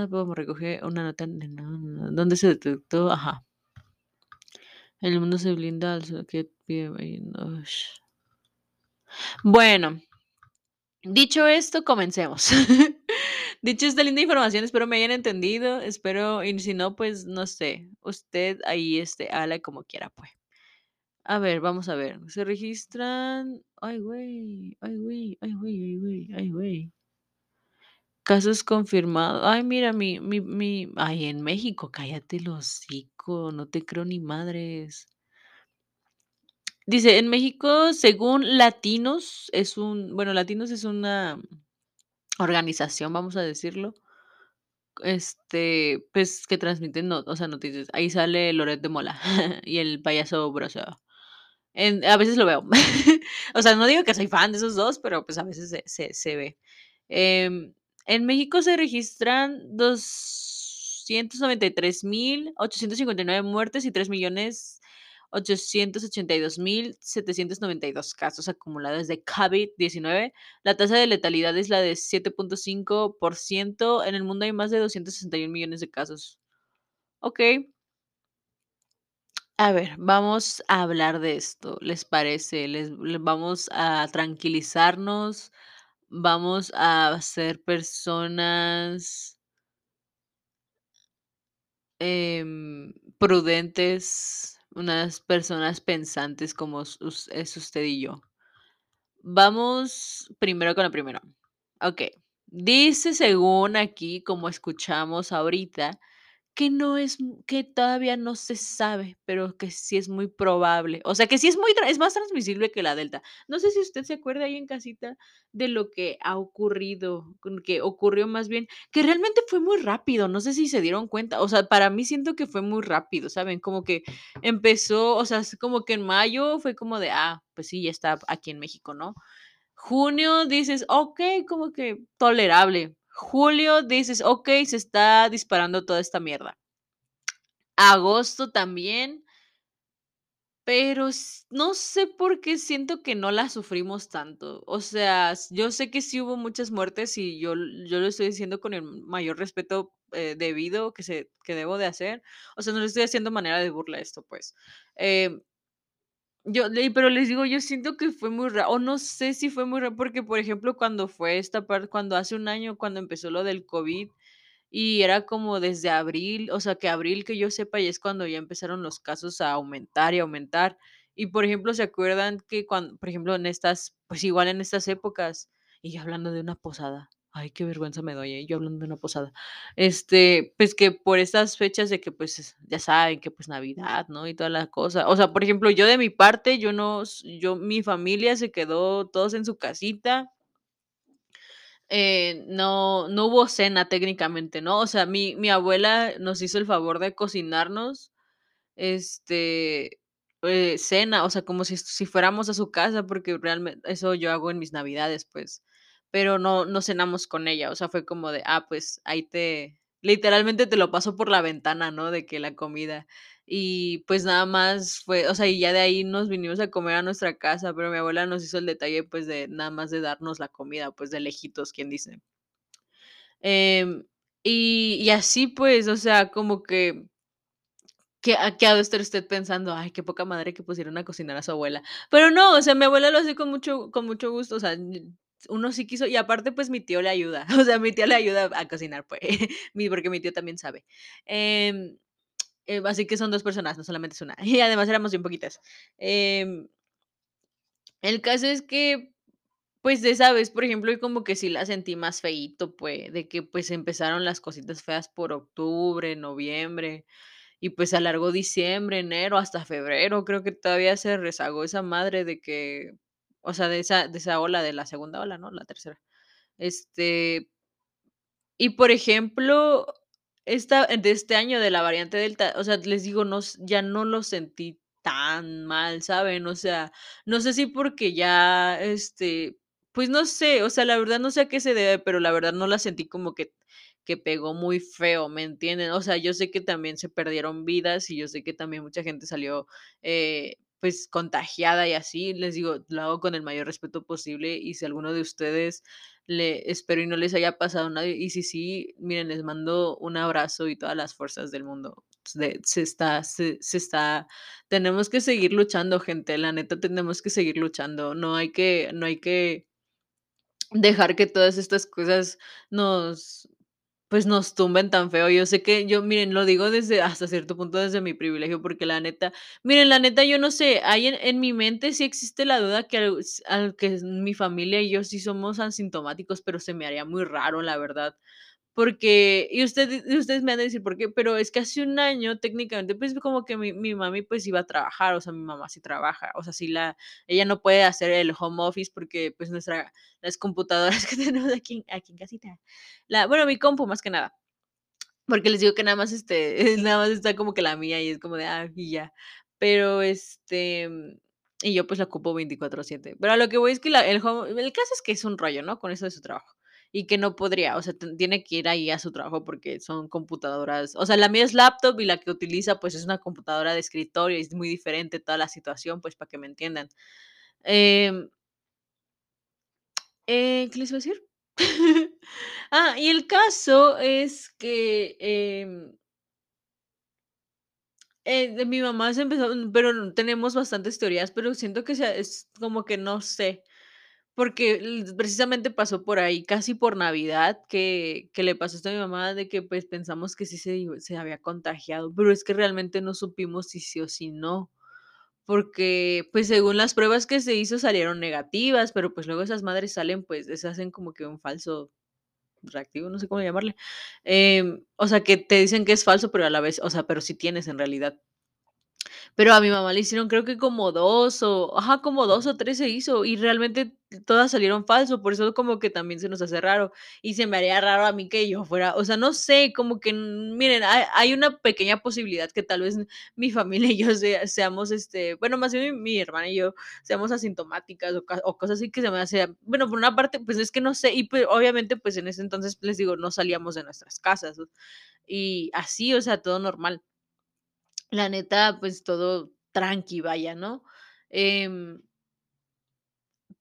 podemos recoger una nota donde se detectó, ajá. El mundo se blinda al que Bueno, dicho esto, comencemos. dicho esta linda información, espero me hayan entendido, espero, y si no, pues no sé, usted ahí este, ala como quiera, pues. A ver, vamos a ver. Se registran. Ay, güey. Ay, güey. Ay, güey. Ay, güey. Ay, güey. Casos confirmados. Ay, mira, mi, mi, mi. Ay, en México, cállate los hocico. No te creo ni madres. Dice, en México, según Latinos, es un. Bueno, Latinos es una organización, vamos a decirlo. Este, pues que transmiten, no, o sea, noticias. Ahí sale Loret de Mola y el payaso broso a veces lo veo. o sea, no digo que soy fan de esos dos, pero pues a veces se, se, ve. Em, en México se registran 293.859 muertes y 3.882.792 casos acumulados de COVID-19. La tasa de letalidad es la de 7.5%. En el mundo hay más de 261 millones de casos. Ok, a ver, vamos a hablar de esto, ¿les parece? Les, vamos a tranquilizarnos, vamos a ser personas em, prudentes, unas personas pensantes como es usted y yo. Vamos primero con lo primero. Ok, dice según aquí, como escuchamos ahorita, que no es, que todavía no se sabe, pero que sí es muy probable. O sea, que sí es muy, es más transmisible que la Delta. No sé si usted se acuerda ahí en casita de lo que ha ocurrido, que ocurrió más bien, que realmente fue muy rápido. No sé si se dieron cuenta. O sea, para mí siento que fue muy rápido, ¿saben? Como que empezó, o sea, como que en mayo fue como de, ah, pues sí, ya está aquí en México, ¿no? Junio dices, ok, como que tolerable. Julio dices, ok, se está disparando toda esta mierda. Agosto también. Pero no sé por qué siento que no la sufrimos tanto. O sea, yo sé que sí hubo muchas muertes y yo, yo lo estoy diciendo con el mayor respeto eh, debido que, se, que debo de hacer. O sea, no le estoy haciendo manera de burla esto, pues. Eh, yo, pero les digo, yo siento que fue muy raro, o no sé si fue muy raro, porque por ejemplo, cuando fue esta parte, cuando hace un año, cuando empezó lo del COVID, y era como desde abril, o sea, que abril que yo sepa, y es cuando ya empezaron los casos a aumentar y aumentar. Y por ejemplo, ¿se acuerdan que cuando, por ejemplo, en estas, pues igual en estas épocas, y hablando de una posada, Ay, qué vergüenza me doy, ¿eh? yo hablando de una posada. Este, pues que por estas fechas de que, pues, ya saben que, pues, Navidad, ¿no? Y toda la cosa. O sea, por ejemplo, yo de mi parte, yo no, yo, mi familia se quedó todos en su casita. Eh, no, no hubo cena técnicamente, ¿no? O sea, mi, mi abuela nos hizo el favor de cocinarnos, este, eh, cena, o sea, como si, si fuéramos a su casa, porque realmente eso yo hago en mis navidades, pues pero no, no cenamos con ella, o sea, fue como de, ah, pues ahí te, literalmente te lo paso por la ventana, ¿no? De que la comida. Y pues nada más fue, o sea, y ya de ahí nos vinimos a comer a nuestra casa, pero mi abuela nos hizo el detalle, pues, de nada más de darnos la comida, pues, de lejitos, quien dice. Em, y, y así, pues, o sea, como que que, ha de estar usted pensando, ay, qué poca madre que pusieron a cocinar a su abuela. Pero no, o sea, mi abuela lo hace con mucho, con mucho gusto, o sea, uno sí quiso, y aparte, pues mi tío le ayuda, o sea, mi tío le ayuda a cocinar, pues, porque mi tío también sabe. Em, eh, así que son dos personas, no solamente es una. Y además éramos bien poquitas. Em, el caso es que, pues de esa vez, por ejemplo, como que sí la sentí más feíto, pues, de que pues empezaron las cositas feas por octubre, noviembre, y pues alargó diciembre, enero, hasta febrero, creo que todavía se rezagó esa madre de que o sea, de esa de esa ola, de la segunda ola, ¿no? La tercera. Este y por ejemplo, esta de este año de la variante Delta, o sea, les digo, no ya no lo sentí tan mal, ¿saben? O sea, no sé si porque ya, este, pues no sé, o sea, la verdad no sé a qué se debe, pero la verdad no la sentí como que que pegó muy feo, ¿me entienden? O sea, yo sé que también se perdieron vidas y yo sé que también mucha gente salió, eh, pues, contagiada y así, les digo, lo hago con el mayor respeto posible, y si alguno de ustedes le espero y no les haya pasado nada, y si sí, miren, les mando un abrazo y todas las fuerzas del mundo. Se se está se se está tenemos que seguir luchando, gente, la neta tenemos que seguir luchando, no hay que no hay que dejar que todas estas cosas nos pues, nos tumben tan feo. Yo sé que yo, miren, lo digo desde hasta cierto punto desde mi privilegio, porque la neta, miren, la neta, yo no sé, hay en en mi mente sí existe la duda que al al que mi familia y yo sí somos asintomáticos, pero se me haría muy raro, la verdad. Porque y usted ustedes me han de decir: "¿Por qué?". Pero es que hace un año, técnicamente, pues, como que mi mi mami, pues, iba a trabajar, o sea, mi mamá sí trabaja, o sea, sí la ella no puede hacer el home office porque, pues, nuestra las computadoras que tenemos aquí aquí en casita, la bueno, mi compu más que nada, porque les digo que nada más, este, nada más está como que la mía y es como de, ah, y ya. Pero, este, y yo, pues, la ocupo 24/7. Pero a lo que voy es que la el home el caso es que es un rollo, ¿no? Con eso de su trabajo, y que no podría, o sea, tiene que ir ahí a su trabajo porque son computadoras, o sea, la mía es laptop y la que utiliza, pues, es una computadora de escritorio es muy diferente toda la situación, pues, para que me entiendan. Em eh, ¿qué les iba a decir? Ah, y el caso es que, em eh, de mi mamá se empezó pero tenemos bastantes teorías, pero siento que sea es como que no sé, porque precisamente pasó por ahí, casi por Navidad, que que le pasó esto a mi mamá de que, pues, pensamos que sí se se había contagiado, pero es que realmente no supimos si sí o si no, porque, pues, según las pruebas que se hizo salieron negativas, pero, pues, luego esas madres salen, pues, les hacen como que un falso reactivo, no sé cómo llamarle, em, o sea, que te dicen que es falso, pero a la vez, o sea, pero sí tienes en realidad. Pero a mi mamá le hicieron creo que como 2 o ajá, como 2 o 3 se hizo, y realmente todas salieron falso, por eso como que también se nos hace raro, y se me haría raro a mí que yo fuera, o sea, no sé, como que, mm, miren, hay hay una pequeña posibilidad que tal vez mi familia y yo sea seamos, este, bueno, más bien mi hermana y yo seamos asintomáticas o ca o cosas así que se me hace bueno, por una parte, pues, es que no sé, y pues, obviamente, pues, en ese entonces, les digo, no salíamos de nuestras casas, y así, o sea, todo normal. La neta, pues, todo tranqui, vaya, ¿no? Em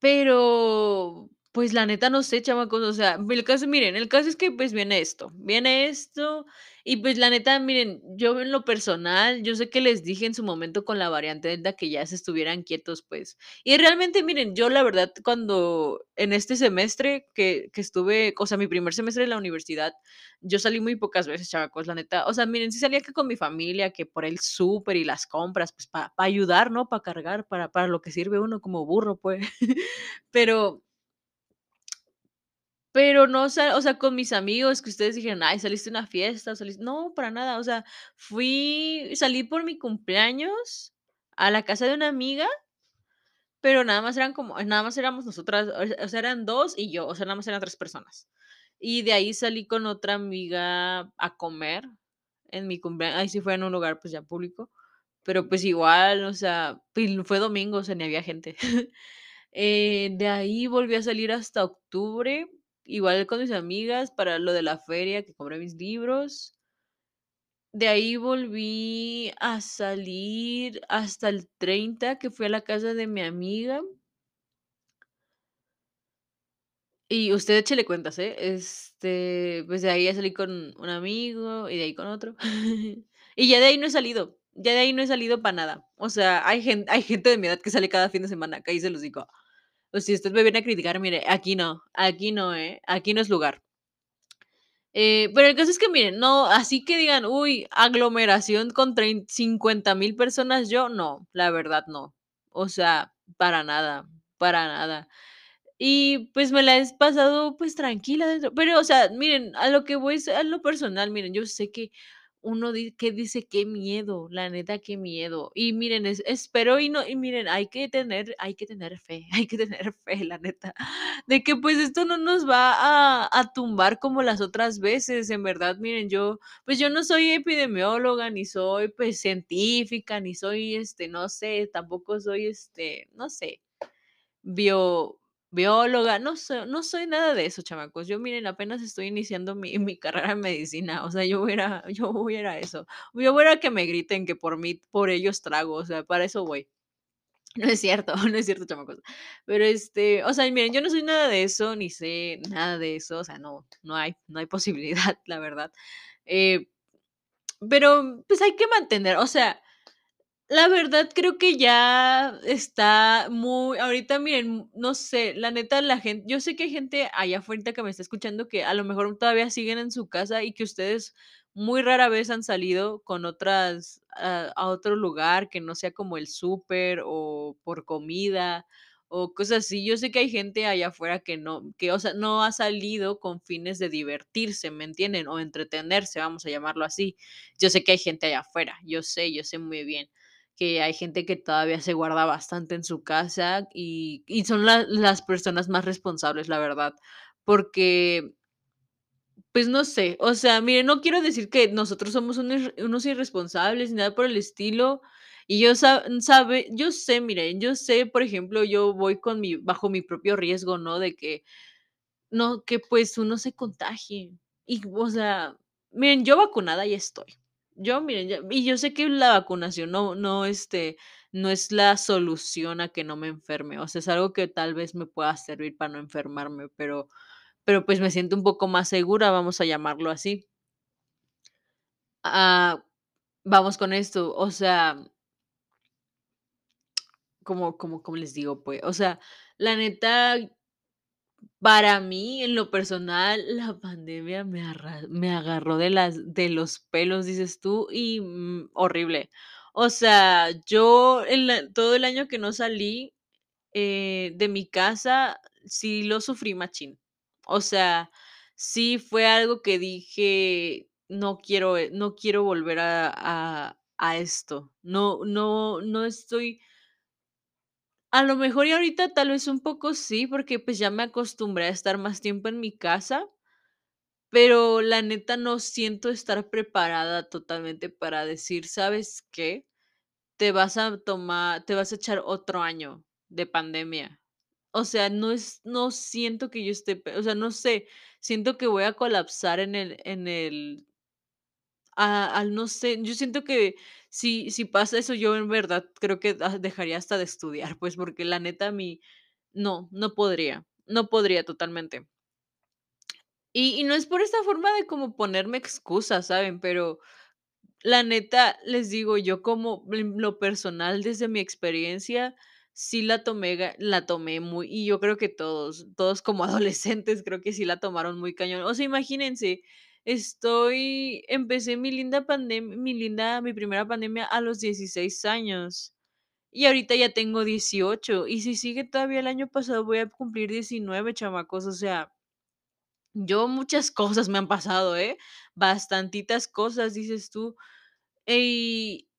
pero, pues, la neta, no sé, chamacos, o sea, el caso miren, el caso es que, pues, viene esto, viene esto, y, pues, la neta, miren, yo en lo personal, yo sé que les dije en su momento con la variante Delta que ya se estuvieran quietos, pues, y realmente, miren, yo la verdad, cuando en este semestre que que estuve, o sea, mi primer semestre en la universidad, yo salí muy pocas veces, chamacos, la neta, o sea, miren, sí salía que con mi familia, que por el súper y las compras, pues, pa para ayudar, ¿no? Para cargar, para para lo que sirve uno como burro, pues, pero pero no, o sea con mis amigos que ustedes dijeron: "Ay, saliste a una fiesta, saliste", no, para nada, o sea, fui salí por mi cumpleaños a la casa de una amiga pero nada más eran como nada más éramos nosotras, o sea, eran 2 y yo, o sea, nada más eran 3 personas. Y de ahí salí con otra amiga a comer en mi cumplea ahí sí fue en un lugar, pues, ya público, pero, pues, igual, o sea, pil fue domingo, o sea, ni había gente. Eh, de ahí volví a salir hasta octubre, igual con mis amigas para lo de la feria, que compré mis libros. De ahí volví a salir hasta el 30, que fui a la casa de mi amiga. Y usted échele cuentas, ¿eh? Este, pues, de ahí ya salí con un amigo, y de ahí con otro. Y ya de ahí no he salido, ya de ahí no he salido para nada. O sea, hay gen hay gente de mi edad que sale cada fin de semana, cállese el hocico. O si usted me viene a criticar, mire, aquí no, aquí no, ¿eh? Aquí no es lugar. Eh, pero el caso es que miren, no, así que digan: "Uy, aglomeración con trein 50,000 personas", yo no, la verdad no. O sea, para nada, para nada. Y, pues, me la he pasado, pues, tranquila dentro pero, o sea, miren, a lo que voy a lo personal, miren, yo sé que uno di que dice: "Qué miedo", la neta, qué miedo. Y miren, es espero y no y miren, hay que tener hay que tener fe, hay que tener fe, la neta, de que, pues, esto no nos va a a tumbar como las otras veces. En verdad, miren, yo, pues, yo no soy epidemióloga, ni soy, pues, científica, ni soy, este, no sé, tampoco soy, este, no sé, bio bióloga, no so no soy nada de eso, chamacos. Yo, miren, apenas estoy iniciando mi mi carrera en medicina, o sea, yo voy a ir a yo voy a ir a eso. Yo voy a ir a que me griten que por mí por ellos trago, o sea, para eso voy. No es cierto, no es cierto, chamacos. Pero, este, o sea, miren, yo no soy nada de eso, ni sé nada de eso, o sea, no, no hay, no hay posibilidad, la verdad. Eh, pero, pues, hay que mantener, o sea, la verdad creo que ya está muy ahorita miren, no sé, la neta, la gente yo sé que hay gente allá afuerita que me está escuchando que a lo mejor todavía siguen en su casa y que ustedes muy rara vez han salido con otras a a otro lugar que no sea como el súper o por comida o cosas así. Yo sé que hay gente allá afuera que no que, o sea, no ha salido con fines de divertirse, ¿me entienden? O entretenerse, vamos a llamarlo así. Yo sé que hay gente allá afuera, yo sé, yo sé muy bien que hay gente que todavía se guarda bastante en su casa y y son la las personas más responsables, la verdad, porque pues no sé, o sea, miren, no quiero decir que nosotros somos unos unos irresponsables ni nada por el estilo, y yo sa sabe yo sé, miren, yo sé, por ejemplo, yo voy con mi bajo mi propio riesgo, ¿no? De que no, que pues uno se contagie. Y, o sea, miren, yo vacunada ya estoy. Yo, miren, y yo sé que la vacunación no no, este, no es la solución a que no me enferme, o sea, es algo que tal vez me pueda servir para no enfermarme, pero pero, pues, me siento un poco más segura, vamos a llamarlo así. Ah, vamos con esto, o sea como como como les digo, pues, o sea, la neta para mí, en lo personal, la pandemia me me agarró de las de los pelos, dices tú, y, mm, horrible. O sea, yo en todo el año que no salí, eh, de mi casa, sí lo sufrí machín. O sea, sí fue algo que dije: "No quiero, eh, no quiero volver a a a esto". No no no estoy a lo mejor y ahorita tal vez un poco sí, porque, pues, ya me acostumbré a estar más tiempo en mi casa pero la neta no siento estar preparada totalmente para decir: "¿Sabes qué? Te vas a tomar te vas a echar otro año de pandemia". O sea, no es no siento que yo esté o sea, no sé, siento que voy a colapsar en el en el al no sé, yo siento que si si pasa eso, yo en verdad creo que dejaría hasta de estudiar, pues, porque la neta mí no, no podría, no podría totalmente. Y y no es por esta forma de como ponerme excusas, ¿saben? Pero la neta, les digo, yo como lo personal, desde mi experiencia, sí la tomé la tomé muy y yo creo que todos, todos como adolescentes creo que sí la tomaron muy cañón. O sea, imagínense, estoy empecé mi linda pandem mi linda mi primera pandemia a los 16 años, y ahorita ya tengo 18, y si sigue todavía el año pasado voy a cumplir 19, chamacos, o sea yo muchas cosas me han pasado, ¿eh? Bastantitas cosas, dices tú. Y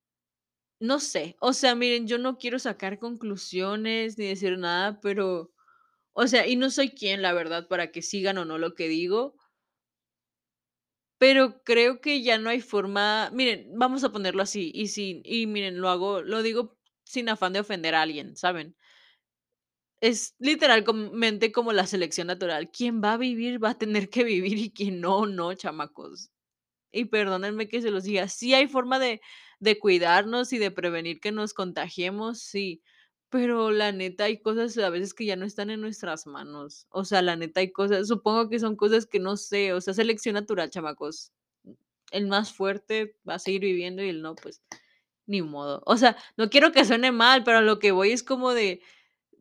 no sé, o sea, miren, yo no quiero sacar conclusiones ni decir nada, pero, o sea, y no soy quién, la verdad, para que sigan o no lo que digo pero creo que ya no hay forma miren, vamos a ponerlo así, y sin y miren, lo hago lo digo sin afán de ofender a alguien, ¿saben? Es literal com mente como la selección natural, quien va a vivir, va a tener que vivir, y quien no, no, chamacos. Y perdónenme que se los diga, sí hay forma de de cuidarnos y de prevenir que nos contagiemos, sí, pero la neta hay cosas a veces que ya no están en nuestras manos. O sea, la neta hay cosas supongo que son cosas que no sé, o sea, selección natural, chamacos. El más fuerte va a seguir viviendo y el no, pues, ni modo. O sea, no quiero que suene mal, pero lo que voy es como de,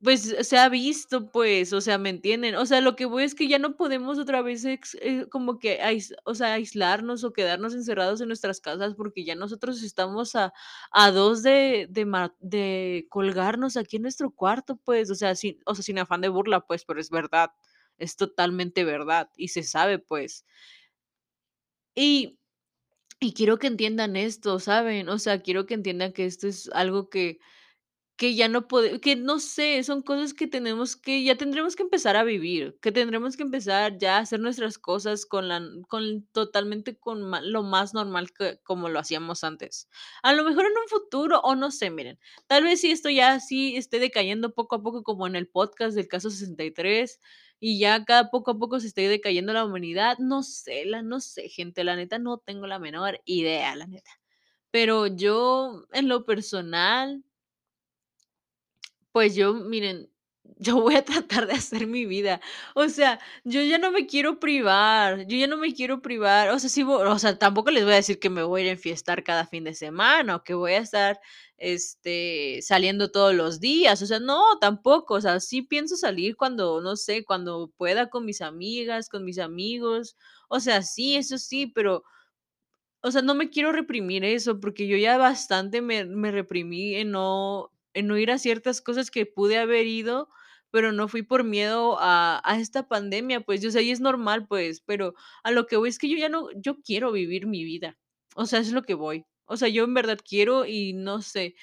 pues, se ha visto, pues, o sea, ¿me entienden? O sea, lo que voy es que ya no podemos otra vez ex eh, como que ais o sea, aislarnos o quedarnos encerrados en nuestras casas, porque ya nosotros estamos a a 2 de de de colgarnos aquí en nuestro cuarto, pues, o sea, sin o sea, sin afán de burla, pues, pero es verdad, es totalmente verdad y se sabe, pues. Y y quiero que entiendan esto, ¿saben? O sea, quiero que entiendan que esto es algo que que ya no pode que no sé, son cosas que tenemos que ya tendremos que empezar a vivir, que tendremos que empezar ya a hacer nuestras cosas con la con totalmente con lo más normal que como lo hacíamos antes. A lo mejor en un futuro, o no sé, miren, tal vez si esto ya así esté decayendo poco a poco como en el podcast del caso 63, y ya acá poco a poco se esté decayendo la humanidad, no sé, la no sé, gente, la neta no tengo la menor idea, la neta. Pero yo, en lo personal Pues yo, miren, yo voy a tratar de hacer mi vida. O sea, yo ya no me quiero privar, yo ya no me quiero privar. O sea, sí, o sea, tampoco les voy a decir que me voy a enfiestar cada fin de semana, o que voy a estar, este, saliendo todos los días. O sea, no, tampoco. O sea, sí pienso salir cuando, no sé, cuando pueda con mis amigas, con mis amigos. O sea, sí, eso sí, pero o sea, no me quiero reprimir eso, porque yo ya bastante me me reprimí en no en no ir a ciertas cosas que pude haber ido, pero no fui por miedo a esta pandemia, pues, o sea, y es normal, pues, pero a lo que voy es que yo ya no yo quiero vivir mi vida. O sea, es lo que voy. O sea, yo en verdad quiero y no sé.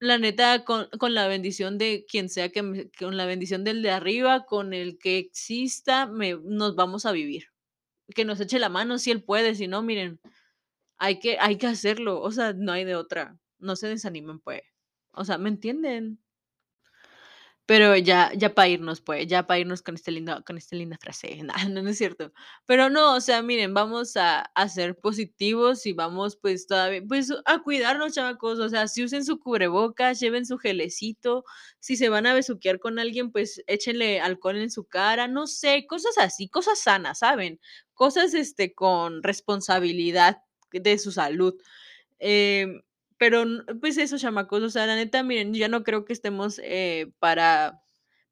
La neta, con con la bendición de quien sea que me con la bendición del de arriba, con el que exista, me nos vamos a vivir. Que nos eche la mano si él puede, si no, miren, hay que hay que hacerlo, o sea, no hay de otra. No se desanimen, pues. O sea, ¿me entienden? Pero ya ya para irnos, pues, ya para irnos con este lindo con esta linda frase. No, no, es cierto. Pero no, o sea, miren, vamos a a ser positivos y vamos, pues, todavía pues, a cuidarnos, chamacos. O sea, sí usen su cubrebocas, lleven su gelecito. Si se van a besuquear con alguien, pues, échenle alcohol en su cara, no sé, cosas así, cosas sanas, ¿saben? Cosas, este, con responsabilidad de su salud. Em, pero pues eso, chamacos, o sea, la neta, miren, ya no creo que estemos, eh, para,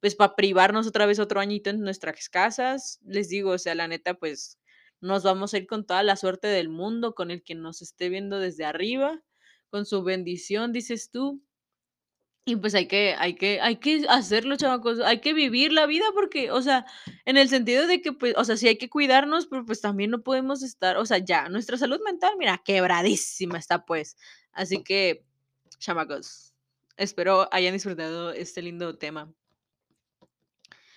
pues, para privarnos otra vez otro añito en nuestras casas. Les digo, o sea, la neta, pues, nos vamos a ir con toda la suerte del mundo, con el que nos esté viendo desde arriba, con su bendición, dices tú. Y pues hay que hay que hay que hacerlo, chamacos, hay que vivir la vida porque, o sea, en el sentido de que, pues, o sea, sí hay que cuidarnos, pero, pues, también no podemos estar, o sea, ya, nuestra salud mental, mira, quebradísima está, pues. Así que, chamacos, espero hayan disfrutado este lindo tema.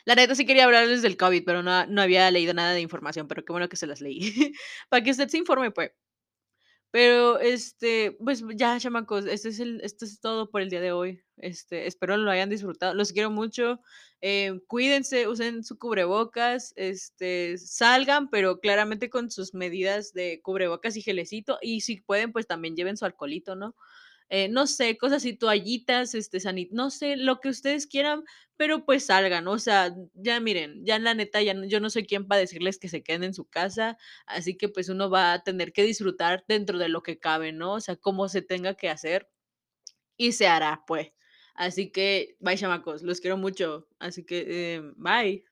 La neta sí quería hablarles del COVID, pero no no había leído nada de información, pero qué bueno que se las leí. Para que usted se informe, pues. Pero, este, pues ya, chamacos, este es el esto es todo por el día de hoy. Este, espero lo hayan disfrutado. Los quiero mucho. Eh, cuídense, usen su cubrebocas, este, salgan, pero claramente con sus medidas de cubrebocas y gelecito. Y si pueden, pues también lleven su alcoholito, ¿no? Eh, no sé, cosas así, toallitas, este, sani no sé, lo que ustedes quieran, pero pues salgan, o sea, ya miren, ya la neta, ya no yo no soy quien para decirles que se queden en su casa, así que pues uno va a tener que disfrutar dentro de lo que cabe, ¿no? O sea, como se tenga que hacer y se hará, pues. Así que, bye, chamacos, los quiero mucho. Así que, eh, bye.